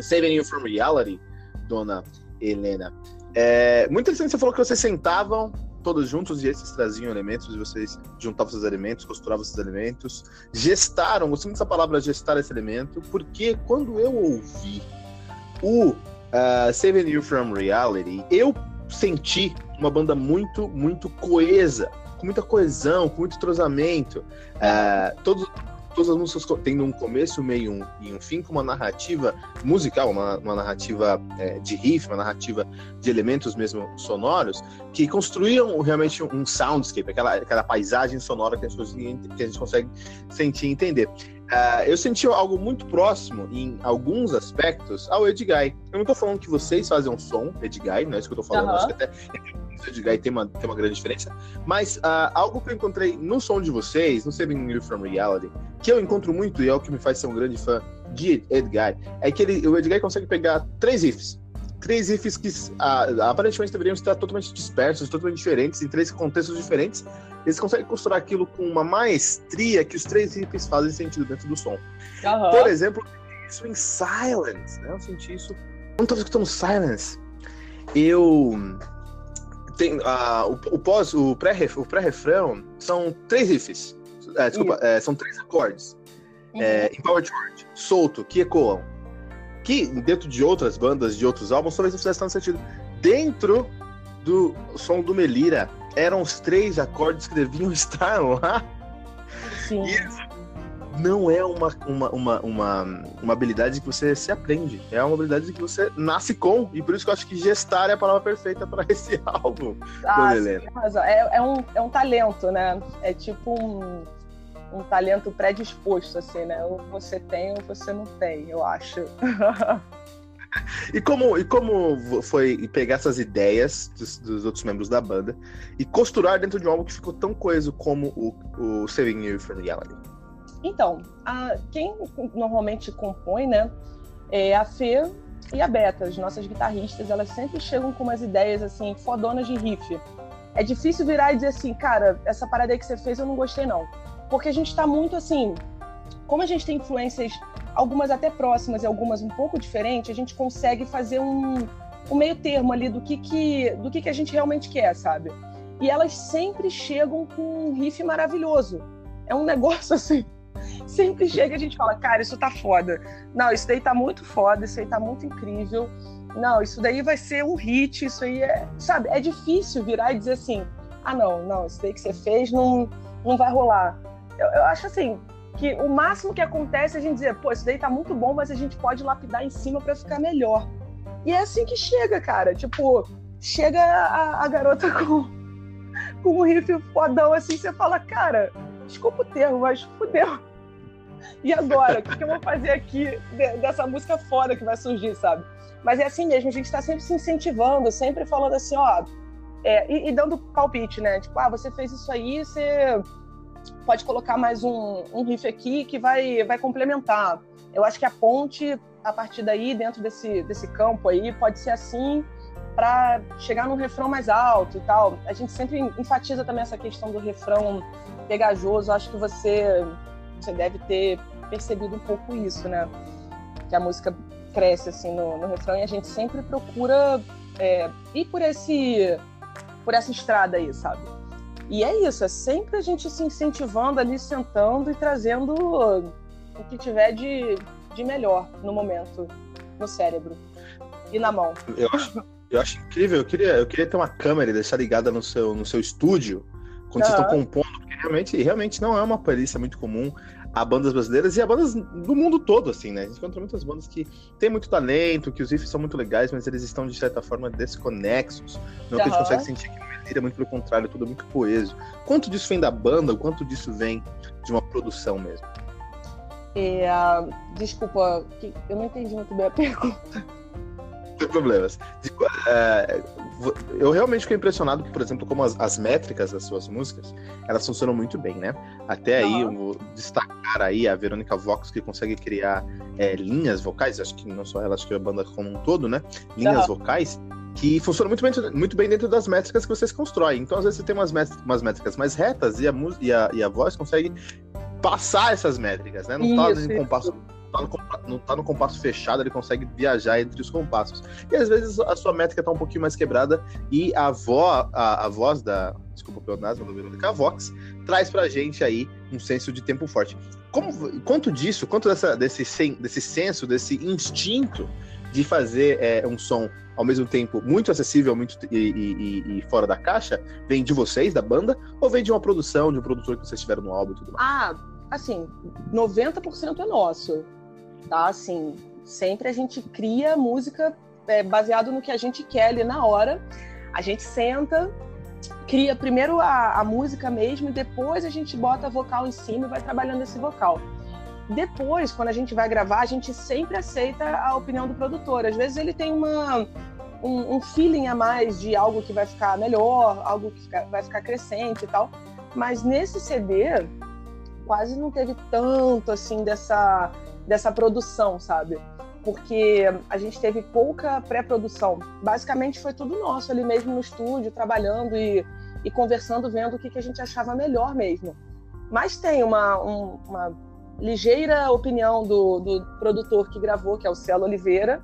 Saving You from Reality, dona Helena. É, muito interessante, você falou que vocês sentavam todos juntos e esses traziam elementos, e vocês juntavam esses elementos, costuravam esses elementos, gestaram, gostei dessa palavra gestar esse elemento, porque quando eu ouvi o uh, Saving You From Reality, eu senti uma banda muito, muito coesa, com muita coesão, com muito entrosamento. Uh, todos, todas as músicas tendo um começo, meio um, e um fim, com uma narrativa musical, uma, uma narrativa é, de riff, uma narrativa de elementos mesmo sonoros, que construíam realmente um soundscape, aquela, aquela paisagem sonora que a, gente, que a gente consegue sentir e entender. Uh, eu senti algo muito próximo, em alguns aspectos, ao Edguy. Eu não estou falando que vocês fazem um som, Edguy, não é isso que eu estou falando, uhum. acho que até Edguy tem uma, tem uma grande diferença, mas uh, algo que eu encontrei no som de vocês, no Saving You From Reality, que eu encontro muito e é o que me faz ser um grande fã de Edguy, é que ele, o Edguy consegue pegar três riffs, três riffs que uh, aparentemente deveriam estar totalmente dispersos, totalmente diferentes, em três contextos diferentes, eles conseguem costurar aquilo com uma maestria que os três riffs fazem sentido dentro do som. Uhum. Por exemplo, isso em Silence, né? Eu senti isso. Quando eu tava escutando Silence, eu. Tem, uh, o, o pós, o pré-refrão pré são três riffs. É, desculpa, é, são três acordes. Uhum. É, em Power Chord, solto, que ecoam. Que dentro de outras bandas, de outros álbuns, talvez não fizesse tanto sentido. Dentro do som do Melira, eram os três acordes que deviam estar lá. Sim. Isso não é uma, uma, uma, uma, uma habilidade que você se aprende. É uma habilidade que você nasce com. E por isso que eu acho que gestar é a palavra perfeita para esse álbum. Ah, sim, é, é, um, é um talento, né? É tipo um, um talento predisposto, assim, né? Ou você tem ou você não tem, eu acho. E como, e como foi pegar essas ideias dos, dos, outros membros da banda e costurar dentro de um álbum que ficou tão coeso como o, o Saving You from Reality? Então, a, quem normalmente compõe, né, é a Fê e a Beta, as nossas guitarristas, elas sempre chegam com umas ideias, assim, fodonas de riff. É difícil virar e dizer assim, cara, essa parada aí que você fez eu não gostei não. Porque a gente tá muito, assim, como a gente tem influências algumas até próximas e algumas um pouco diferentes, a gente consegue fazer um, um meio termo ali do que, que, do que, que a gente realmente quer, sabe? E elas sempre chegam com um riff maravilhoso. É um negócio assim. Sempre chega e a gente fala, cara, isso tá foda. Não, isso daí tá muito foda, isso aí tá muito incrível. não, isso daí vai ser um hit, isso aí é, sabe, é difícil virar e dizer assim, ah, não, não, isso daí que você fez não, não vai rolar. Eu, eu acho assim, que o máximo que acontece é a gente dizer, pô, isso daí tá muito bom, mas a gente pode lapidar em cima para ficar melhor. E é assim que chega, cara. Tipo, chega a, a garota com, com um riff fodão assim, você fala, cara, desculpa o termo, mas fudeu. E agora? O que, que eu vou fazer aqui dessa música foda que vai surgir, sabe? Mas é assim mesmo, a gente tá sempre se incentivando, sempre falando assim, ó. É, e, e, dando palpite, né? Tipo, ah, você fez isso aí, você pode colocar mais um, um riff aqui que vai, vai complementar. Eu acho que a ponte, a partir daí, dentro desse, desse campo aí, pode ser assim para chegar num refrão mais alto e tal. A gente sempre enfatiza também essa questão do refrão pegajoso. Acho que você, você deve ter percebido um pouco isso, né? Que a música cresce assim no, no refrão e a gente sempre procura é, ir por esse por essa estrada aí, sabe? E é isso, é sempre a gente se incentivando ali, sentando e trazendo o que tiver de, de melhor no momento, no cérebro e na mão. Eu acho, eu acho incrível, eu queria, eu queria ter uma câmera e deixar ligada no seu, no seu estúdio quando uhum. vocês estão compondo, porque realmente, realmente não é uma perícia muito comum a bandas brasileiras e a bandas do mundo todo, assim, né? A gente encontra muitas bandas que têm muito talento, que os riffs são muito legais, mas eles estão, de certa forma, desconexos. Não uhum. que a gente consegue sentir que é muito pelo contrário, tudo muito coeso. Quanto disso vem da banda, quanto disso vem de uma produção mesmo? É, desculpa, eu não entendi muito bem a pergunta. Tem problemas. É, eu realmente fiquei impressionado, por exemplo, como as, as, métricas das suas músicas, elas funcionam muito bem, né? Até aí, eu vou destacar aí a Verônica Vox, que consegue criar é, linhas vocais, acho que não só ela, acho que a banda como um todo, né? Linhas vocais que funcionam muito bem, muito bem dentro das métricas que vocês constroem. Então, às vezes, você tem umas, métricas, umas métricas mais retas e a, e, a, e a voz consegue passar essas métricas, né? Não tá em compasso. Tá no, não tá no compasso fechado, ele consegue viajar entre os compassos. E às vezes a sua métrica tá um pouquinho mais quebrada e a, vo, a, a voz da. Desculpa o pleonasmo do Verônica Vox traz pra gente aí um senso de tempo forte. Como, quanto disso, quanto dessa, desse, desse senso, desse instinto de fazer é, um som ao mesmo tempo muito acessível muito, e, e, e, fora da caixa, vem de vocês, da banda, ou vem de uma produção, de um produtor que vocês tiveram no álbum e tudo mais? Ah, assim, 90% é nosso, tá? Assim, sempre a gente cria música é, baseado no que a gente quer ali na hora. A gente senta, cria primeiro a, a música mesmo e depois a gente bota vocal em cima e vai trabalhando esse vocal. Depois, quando a gente vai gravar, a gente sempre aceita a opinião do produtor. Às vezes ele tem uma, um, um feeling a mais de algo que vai ficar melhor, algo que fica, vai ficar crescente e tal. Mas nesse CD, quase não teve tanto assim dessa, dessa produção, sabe? Porque a gente teve pouca pré-produção. Basicamente foi tudo nosso ali mesmo no estúdio, trabalhando e, e conversando, vendo o que, que a gente achava melhor mesmo. Mas tem uma, um, uma ligeira opinião do, do produtor que gravou, que é o Celo Oliveira,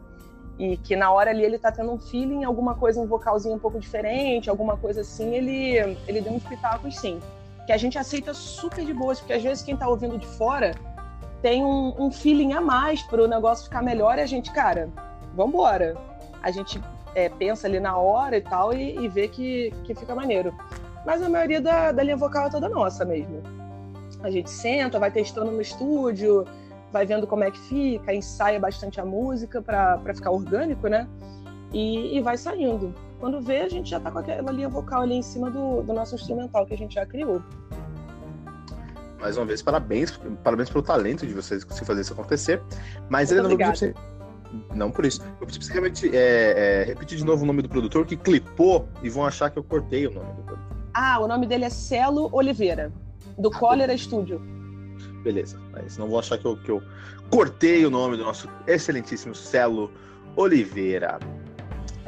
e que na hora ali ele tá tendo um feeling, alguma coisa, um vocalzinho um pouco diferente, alguma coisa assim, ele, ele deu uns pitacos sim. Que a gente aceita super de boas, porque às vezes quem tá ouvindo de fora tem um, um feeling a mais pro negócio ficar melhor e a gente, cara, vambora. A gente é, pensa ali na hora e tal e, e vê que, que fica maneiro. Mas a maioria da, da linha vocal é toda nossa mesmo. A gente senta, vai testando no estúdio, vai vendo como é que fica, ensaia bastante a música para ficar orgânico, né? E, e, vai saindo. Quando vê, a gente já tá com aquela linha vocal ali em cima do, do nosso instrumental que a gente já criou. Mais uma vez, parabéns, parabéns pelo talento de vocês conseguir fazer isso acontecer. Mas ele não pedir você. Não por isso. Eu você realmente é, é, repetir de novo o nome do produtor que clipou e vão achar que eu cortei o nome do produtor. Ah, o nome dele é Celo Oliveira do Cólera Studio. Beleza, mas não vou achar que eu, que eu cortei o nome do nosso excelentíssimo Celo Oliveira.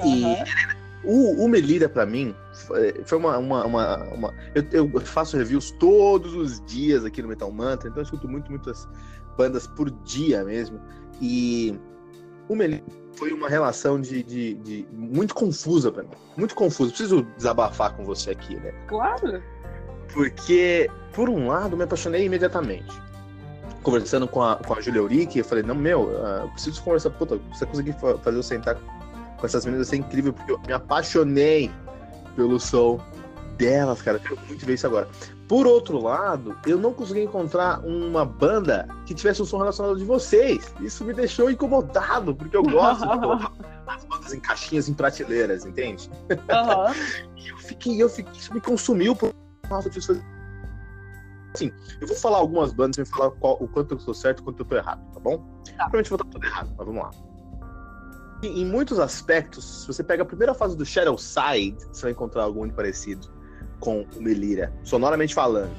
Uhum. E o, o Melira, para mim, foi uma. uma, uma, uma eu, eu, faço reviews todos os dias aqui no Metal Mantra, então eu escuto muito, muitas bandas por dia mesmo. E o Melira foi uma relação de, de, de muito confusa para mim. Muito confusa. Preciso desabafar com você aqui, né? Claro. Porque, por um lado, me apaixonei imediatamente. Conversando com a, com a Julia Uric, eu falei, não, meu, uh, preciso conversar. Puta, você conseguir fazer eu sentar com essas meninas é incrível, porque eu me apaixonei pelo som delas, cara. Eu quero muito ver isso agora. Por outro lado, eu não consegui encontrar uma banda que tivesse um som relacionado de vocês. Isso me deixou incomodado, porque eu gosto de colocar as bandas em caixinhas, em prateleiras, entende? Uhum. e eu fiquei, eu fiquei, isso me consumiu por nossa, eu preciso fazer assim, eu vou falar algumas bandas e falar qual, o quanto eu estou certo e o quanto eu estou errado, tá bom? Tá. Provavelmente vou estar tudo errado, mas vamos lá. E, em muitos aspectos, se você pega a primeira fase do Shadow Side, você vai encontrar algo muito parecido com o Melira, sonoramente falando.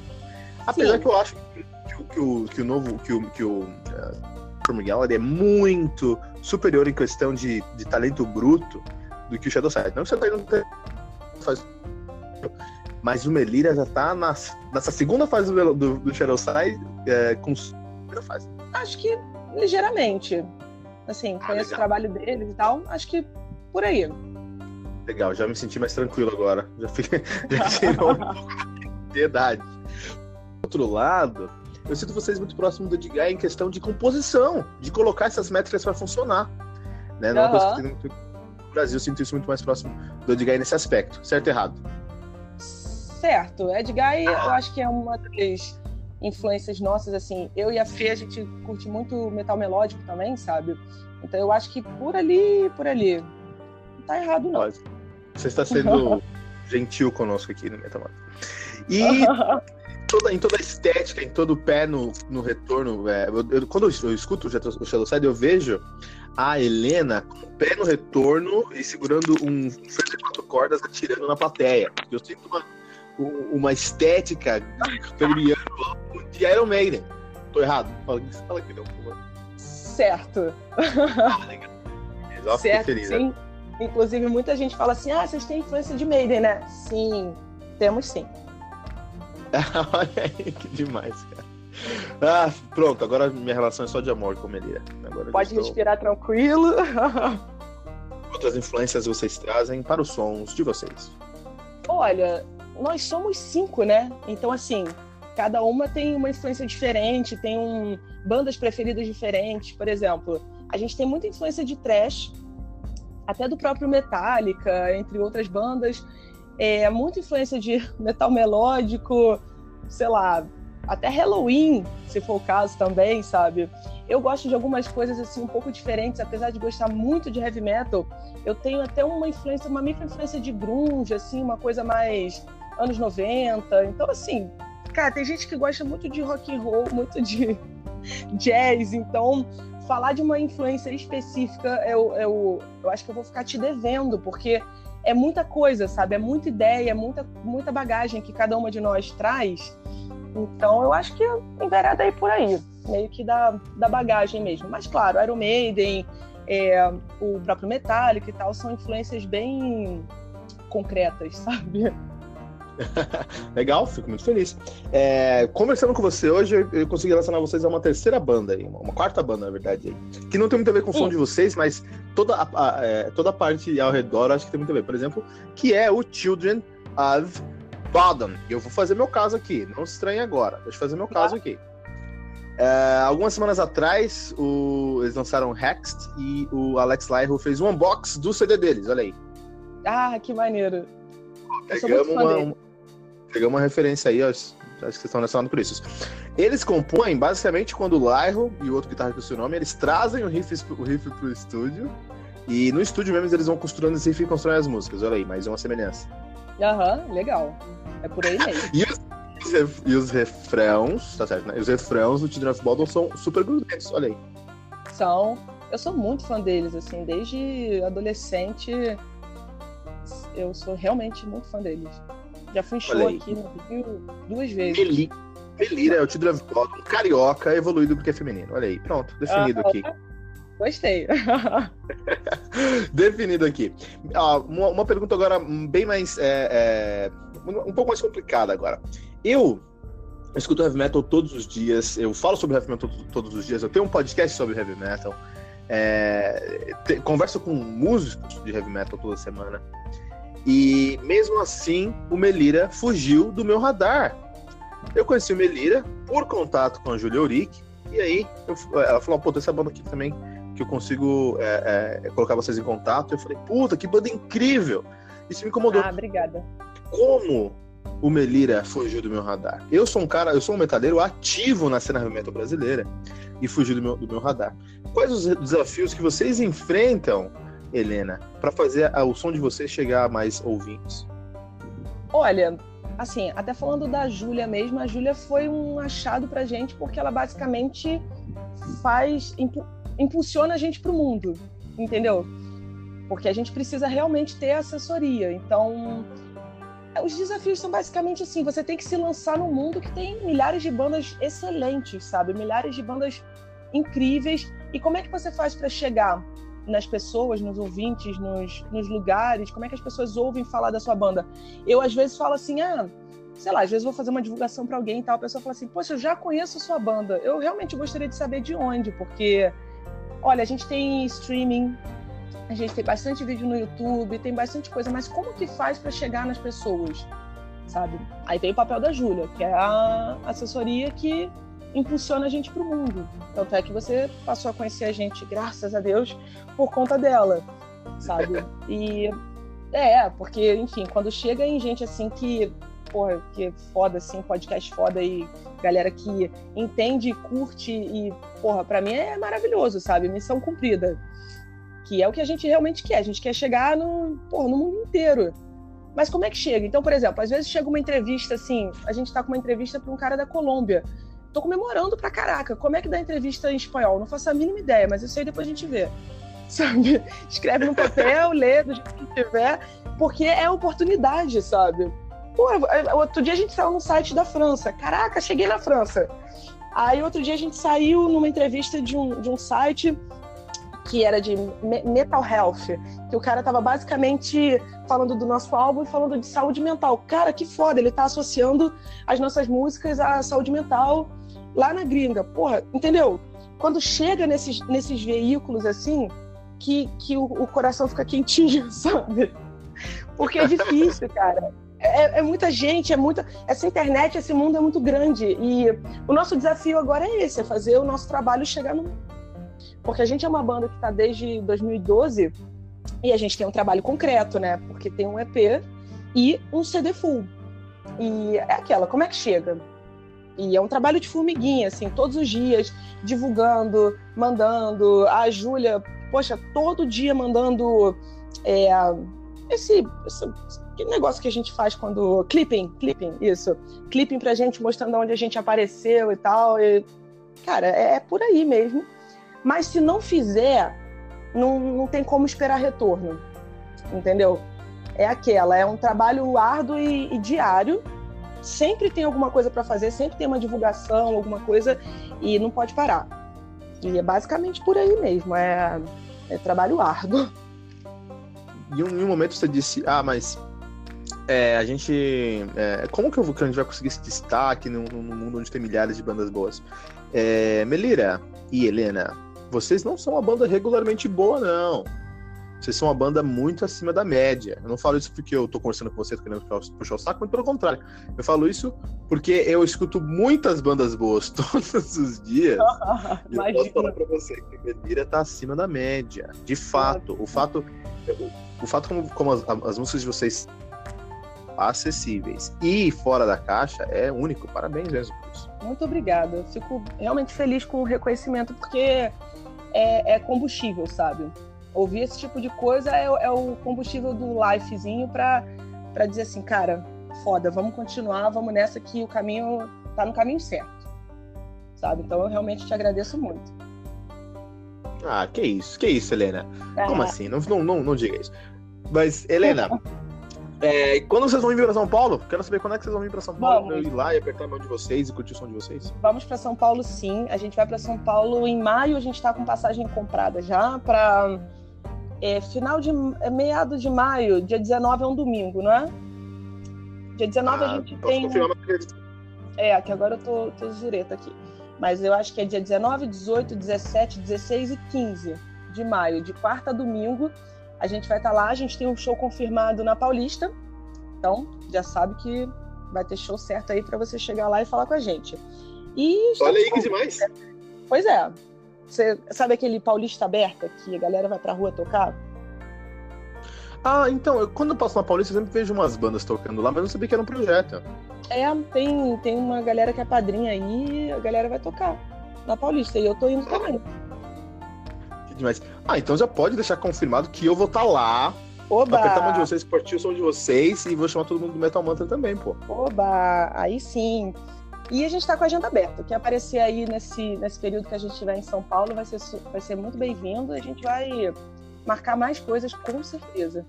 Apesar Sim. que eu acho que, que, que, o, que o novo, que o, que o uh, Miguel ele é muito superior em questão de, de talento bruto do que o Shadow Side. Não que o Shadow Side não faz mas o Melira já tá nas, nessa segunda fase do, do, do Shadowside é, com primeira fase. Acho que ligeiramente. Assim, ah, conheço o trabalho deles e tal. Acho que por aí. Legal, já me senti mais tranquilo agora. Já, fiquei, já tirou um pouco de ansiedade. Do outro lado, eu sinto vocês muito próximos do Edgar em questão de composição, de colocar essas métricas para funcionar. Né? Não uhum. é muito... No Brasil, eu sinto isso muito mais próximo do Edgar nesse aspecto. Certo ou errado? Certo. Edgar, eu acho que é uma das influências nossas, assim. Eu e a Fê, a gente curte muito metal melódico também, sabe? Então eu acho que por ali, por ali. Não tá errado, não. Você está sendo gentil conosco aqui no Metal E toda, em toda a estética, em todo o pé no, no retorno, é, eu, eu, quando eu, eu escuto o Shadow Side, eu vejo a Helena com o pé no retorno e segurando um de quatro cordas atirando na plateia. Eu sinto uma uma estética premiando de Iron Maiden. Tô errado? Fala, fala aqui não, por favor. Certo. Ah, legal. certo, feliz, sim. Né? Inclusive, muita gente fala assim: ah, vocês têm influência de Maiden, né? Sim, temos sim. Olha aí, que demais, cara. Ah, pronto, agora minha relação é só de amor com Melira. Agora Pode estou... respirar tranquilo. Outras influências vocês trazem para os sons de vocês? Olha, nós somos cinco, né? Então, assim, cada uma tem uma influência diferente, tem um, bandas preferidas diferentes. Por exemplo, a gente tem muita influência de trash, até do próprio Metallica, entre outras bandas. É, muita influência de metal melódico, sei lá, até Halloween, se for o caso também, sabe? Eu gosto de algumas coisas assim um pouco diferentes, apesar de gostar muito de heavy metal, eu tenho até uma influência, uma micro influência de grunge, assim, uma coisa mais anos 90. Então, assim, cara, tem gente que gosta muito de rock and roll, muito de jazz. Então, falar de uma influência específica, eu, eu, eu acho que eu vou ficar te devendo, porque é muita coisa, sabe? É muita ideia, é muita, muita bagagem que cada uma de nós traz. Então, eu acho que envereda aí por aí, meio que da, da bagagem mesmo. Mas, claro, Iron Maiden, é, o próprio Metallica e tal, são influências bem concretas, sabe? Legal, fico muito feliz. É, conversando com você hoje, eu, consegui relacionar vocês a uma terceira banda, aí, uma, uma quarta banda, na verdade, aí, que não tem muito a ver com o som de vocês, mas toda a, a é, toda a parte ao redor acho que tem muito a ver. Por exemplo, que é o Children of Bodom. Eu vou fazer meu caso aqui, não se estranhe agora, deixa eu fazer meu caso aqui. É, algumas semanas atrás, o, eles lançaram Hexed e o Alex Lyro fez um unbox do CD deles, olha aí. Ah, que maneiro. Pegamos uma, pegar uma referência aí, ó, acho que vocês estão relacionados por isso. Eles compõem, basicamente, quando o Lyro e o outro guitarra com o seu nome, eles trazem o riff, o riff pro estúdio, e no estúdio mesmo eles vão costurando esse riff e constroem as músicas. Olha aí, mais uma semelhança. Aham, uhum, legal. É por aí mesmo. e, os, e os refrãos, tá certo, né? E os refrãos do Children of Bodom são super grudentos, olha aí. São. Eu sou muito fã deles, assim, desde adolescente eu sou realmente muito fã deles. Já fui em show aqui no Rio duas vezes. Meli, Melira é o título um carioca evoluído porque é feminino. Olha aí, pronto, definido aqui. Gostei. definido aqui. Ah, uma, uma, pergunta agora bem mais. É, é, um pouco mais complicada agora. Eu eu escuto heavy metal todos os dias, eu falo sobre heavy metal todos os dias, eu tenho um podcast sobre heavy metal, é, te, converso com músicos de heavy metal toda semana. E mesmo assim, o Melira fugiu do meu radar. Eu conheci o Melira por contato com a Julia Uric, e aí eu, ela falou: pô, tem essa banda aqui também que eu consigo é, é, colocar vocês em contato. Eu falei, puta, que banda incrível! Isso me incomodou. Ah, obrigada. Como o Melira fugiu do meu radar? Eu sou um cara, eu sou um metaleiro ativo na cena metal brasileira e fugiu do meu, do meu radar. Quais os desafios que vocês enfrentam, Helena, para fazer o som de vocês chegar a mais ouvintes? Olha, assim, até falando da Júlia mesmo, a Júlia foi um achado pra gente porque ela basicamente faz impulsiona a gente pro mundo, entendeu? Porque a gente precisa realmente ter assessoria. Então, os desafios são basicamente assim: você tem que se lançar no mundo que tem milhares de bandas excelentes, sabe? Milhares de bandas incríveis. E como é que você faz para chegar nas pessoas, nos ouvintes, nos, nos lugares? Como é que as pessoas ouvem falar da sua banda? Eu, às vezes, falo assim: ah, sei lá, às vezes vou fazer uma divulgação para alguém e tal. A pessoa fala assim: poxa, eu já conheço a sua banda. Eu realmente gostaria de saber de onde, porque, olha, a gente tem streaming, a gente tem bastante vídeo no YouTube, tem bastante coisa, mas como que faz para chegar nas pessoas, sabe? Aí tem o papel da Júlia, que é a assessoria que impulsiona a gente para o mundo. Tanto é que você passou a conhecer a gente, graças a Deus, por conta dela, sabe? E é, porque, enfim, quando chega em gente assim que, porra, que é foda, assim, podcast foda e galera que entende, curte e, porra, pra mim é maravilhoso, sabe? Missão cumprida que é o que a gente realmente quer. A gente quer chegar no, porra, no mundo inteiro. Mas como é que chega? Então, por exemplo, às vezes chega uma entrevista assim, a gente está com uma entrevista para um cara da Colômbia. Tô comemorando pra caraca. Como é que dá entrevista em espanhol? Não faço a mínima ideia, mas isso aí depois a gente vê. Sabe? Escreve no papel, lê do jeito que tiver, porque é oportunidade, sabe? Pô, outro dia a gente saiu no site da França. Caraca, cheguei na França. Aí outro dia a gente saiu numa entrevista de um, de um site que era de Mental Health, que o cara tava basicamente falando do nosso álbum e falando de saúde mental. Cara, que foda, ele tá associando as nossas músicas à saúde mental lá na gringa. Porra, entendeu? Quando chega nesses, nesses veículos assim, que, que o, o coração fica quentinho, sabe? Porque é difícil, cara. É, é, muita gente, é muita. Essa internet, esse mundo é muito grande. E o nosso desafio agora é esse: é fazer o nosso trabalho chegar no, porque a gente é uma banda que está desde 2012 e a gente tem um trabalho concreto, né? Porque tem um EP e um CD full. E é aquela, como é que chega? E é um trabalho de formiguinha, assim, todos os dias, divulgando, mandando. A Júlia, poxa, todo dia mandando é, esse, esse negócio que a gente faz quando. Clipping, clipping, isso. Clipping pra gente, mostrando onde a gente apareceu e tal. E, cara, é, é por aí mesmo. Mas se não fizer, não, não tem como esperar retorno. Entendeu? É aquela, é um trabalho árduo e, e diário. Sempre tem alguma coisa para fazer, sempre tem uma divulgação, alguma coisa, e não pode parar. E é basicamente por aí mesmo, é, é trabalho árduo. E em um momento você disse, ah, mas é, a gente. É, como que, eu, que, a gente vai conseguir esse destaque no, no, mundo onde tem milhares de bandas boas? É, Melira e Helena, vocês não são uma banda regularmente boa, não. Vocês são uma banda muito acima da média. Eu não falo isso porque eu tô conversando com você, tô querendo puxar o saco, mas pelo contrário. Eu falo isso porque eu escuto muitas bandas boas todos os dias. e eu posso falar pra você que Belira tá acima da média. De fato. O fato, o, o fato como, como as, as músicas de vocês acessíveis e fora da caixa é único. Parabéns mesmo por isso. Muito obrigada. Eu fico realmente feliz com o reconhecimento, porque é, é combustível, sabe? Ouvir esse tipo de coisa é, é o combustível do lifezinho para dizer assim, cara, foda, vamos continuar, vamos nessa que o caminho tá no caminho certo. Sabe? Então eu realmente te agradeço muito. Ah, que isso, que isso, Helena. É. Como assim? Não, não, não, não diga isso. Mas, Helena, É, quando vocês vão vir para São Paulo? Quero saber quando é que vocês vão vir para São Paulo para eu ir lá e apertar a mão de vocês e curtir o som de vocês. Vamos para São Paulo, sim. A gente vai para São Paulo em maio. A gente está com passagem comprada já para é, final de é, meado de maio. Dia 19 é um domingo, não é? Dia 19 ah, a gente tem. É, que agora eu tô, tô zureta aqui. Mas eu acho que é dia 19, 18, 17, 16 e 15 de maio, de quarta a domingo. A gente vai estar tá lá, a gente tem um show confirmado na Paulista. Então, já sabe que vai ter show certo aí para você chegar lá e falar com a gente. E Olha aí que demais. Pois é. Você sabe aquele Paulista Aberta que a galera vai pra rua tocar? Ah, então, eu, quando eu passo na Paulista, eu sempre vejo umas bandas tocando lá, mas eu não sabia que era um projeto. É, tem, tem uma galera que é padrinha aí, a galera vai tocar na Paulista, e eu tô indo também. Que demais. Ah, então já pode deixar confirmado que eu vou estar tá lá. Oba! Apertar a mão de vocês, partir o som de vocês e vou chamar todo mundo do Metal Mantra também, pô. Oba! Aí sim. E a gente está com a agenda aberta. Quem aparecer aí nesse, nesse período que a gente estiver em São Paulo vai ser, vai ser muito bem-vindo. A gente vai marcar mais coisas, com certeza.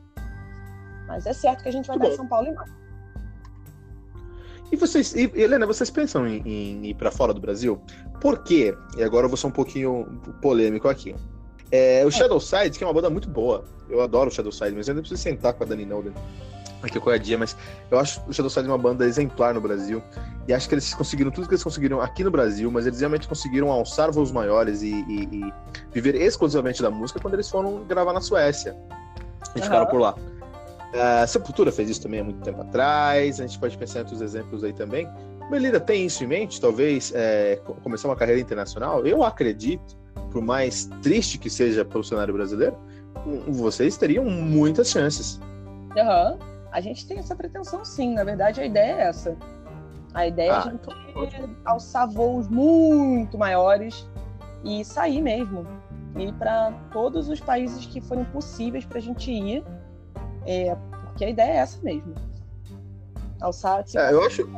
Mas é certo que a gente vai estar em São Paulo em maio. E vocês, e, Helena, vocês pensam em, em ir para fora do Brasil? Por quê? E agora eu vou ser um pouquinho polêmico aqui. É, o Shadow Side, que é uma banda muito boa. Eu adoro o Shadow Side, mas eu ainda preciso sentar com a Dani Nolden aqui qual é dia, mas eu acho o Shadow Side uma banda exemplar no Brasil. E acho que eles conseguiram tudo que eles conseguiram aqui no Brasil, mas eles realmente conseguiram alçar voos maiores e, e, e viver exclusivamente da música quando eles foram gravar na Suécia. E uhum. ficaram por lá. A Sepultura fez isso também há muito tempo atrás, a gente pode pensar em outros exemplos aí também. Melida tem isso em mente, talvez é, começar uma carreira internacional? Eu acredito, por mais triste que seja para o cenário brasileiro, vocês teriam muitas chances. Uhum. A gente tem essa pretensão sim, na verdade a ideia é essa. A ideia ah, é a gente então alçar voos muito maiores e sair mesmo. Ir para todos os países que forem possíveis para a gente ir. É, porque a ideia é essa mesmo. Alçar. Tipo, é, eu acho.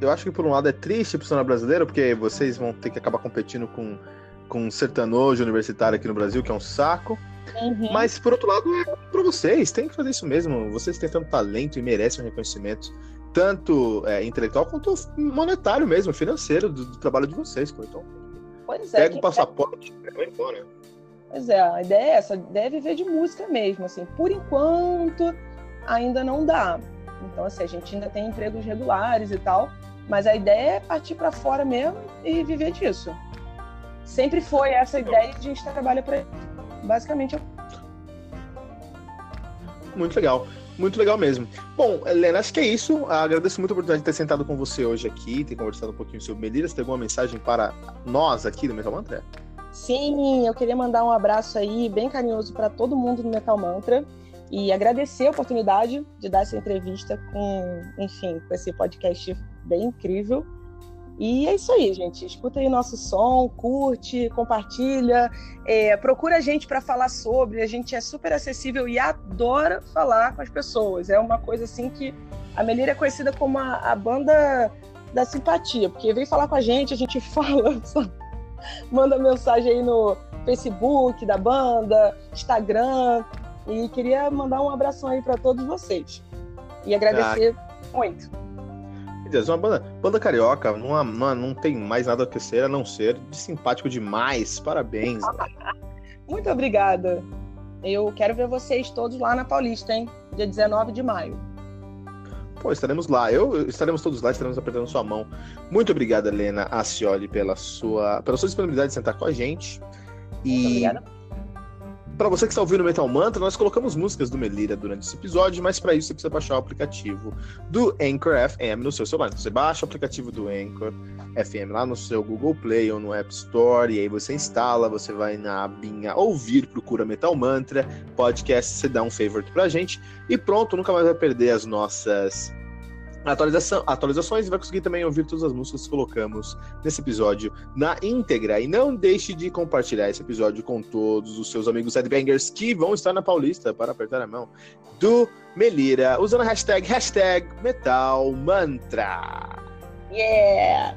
Eu acho que por um lado é triste pro cenário brasileiro, porque vocês vão ter que acabar competindo com, com um sertanojo universitário aqui no Brasil, que é um saco. Uhum. Mas, por outro lado, é para vocês, tem que fazer isso mesmo. Vocês têm tanto talento e merecem um reconhecimento, tanto é, intelectual quanto monetário mesmo, financeiro, do, do trabalho de vocês. Então, pois é, pega o passaporte e vai embora. Pois é, a ideia é essa, deve viver de música mesmo, assim, por enquanto ainda não dá. Então, assim, a gente ainda tem empregos regulares e tal, mas a ideia é partir para fora mesmo e viver disso. Sempre foi essa ideia de a gente trabalha para basicamente. Muito legal. Muito legal mesmo. Bom, Helena, acho que é isso. Agradeço muito a oportunidade de ter sentado com você hoje aqui, ter conversado um pouquinho sobre Melira. Você tem alguma mensagem para nós aqui do Metal Mantra? Sim, eu queria mandar um abraço aí bem carinhoso para todo mundo do Metal Mantra e agradecer a oportunidade de dar essa entrevista com, enfim, com esse podcast bem incrível. E é isso aí, gente. Escuta aí nosso som, curte, compartilha, é, procura a gente para falar sobre. A gente é super acessível e adora falar com as pessoas. É uma coisa assim que a Melira é conhecida como a, a banda da simpatia, porque vem falar com a gente, a gente fala, manda mensagem aí no Facebook da banda, Instagram. E queria mandar um abração aí para todos vocês. E agradecer ah. muito. Deus, uma banda, banda carioca, não, não, não tem mais nada a ser a não ser de simpático demais. Parabéns. Muito obrigada. Eu quero ver vocês todos lá na Paulista, hein? Dia 19 de maio. Pô, estaremos lá. Eu estaremos todos lá, estaremos apertando sua mão. Muito obrigada, Helena Acioli, pela sua, pela sua disponibilidade de sentar com a gente. E Muito obrigada para você que está ouvindo Metal Mantra, nós colocamos músicas do Melira durante esse episódio, mas para isso você precisa baixar o aplicativo do Anchor FM no seu celular. Então, você baixa o aplicativo do Anchor FM lá no seu Google Play ou no App Store, e aí você instala, você vai na abinha ouvir, procura Metal Mantra, podcast, você dá um favorite pra gente, e pronto, nunca mais vai perder as nossas atualização, atualizações e vai conseguir também ouvir todas as músicas que colocamos nesse episódio na íntegra. E não deixe de compartilhar esse episódio com todos os seus amigos headbangers que vão estar na Paulista para apertar a mão do Melira, usando a hashtag, hashtag Metal Mantra. Yeah!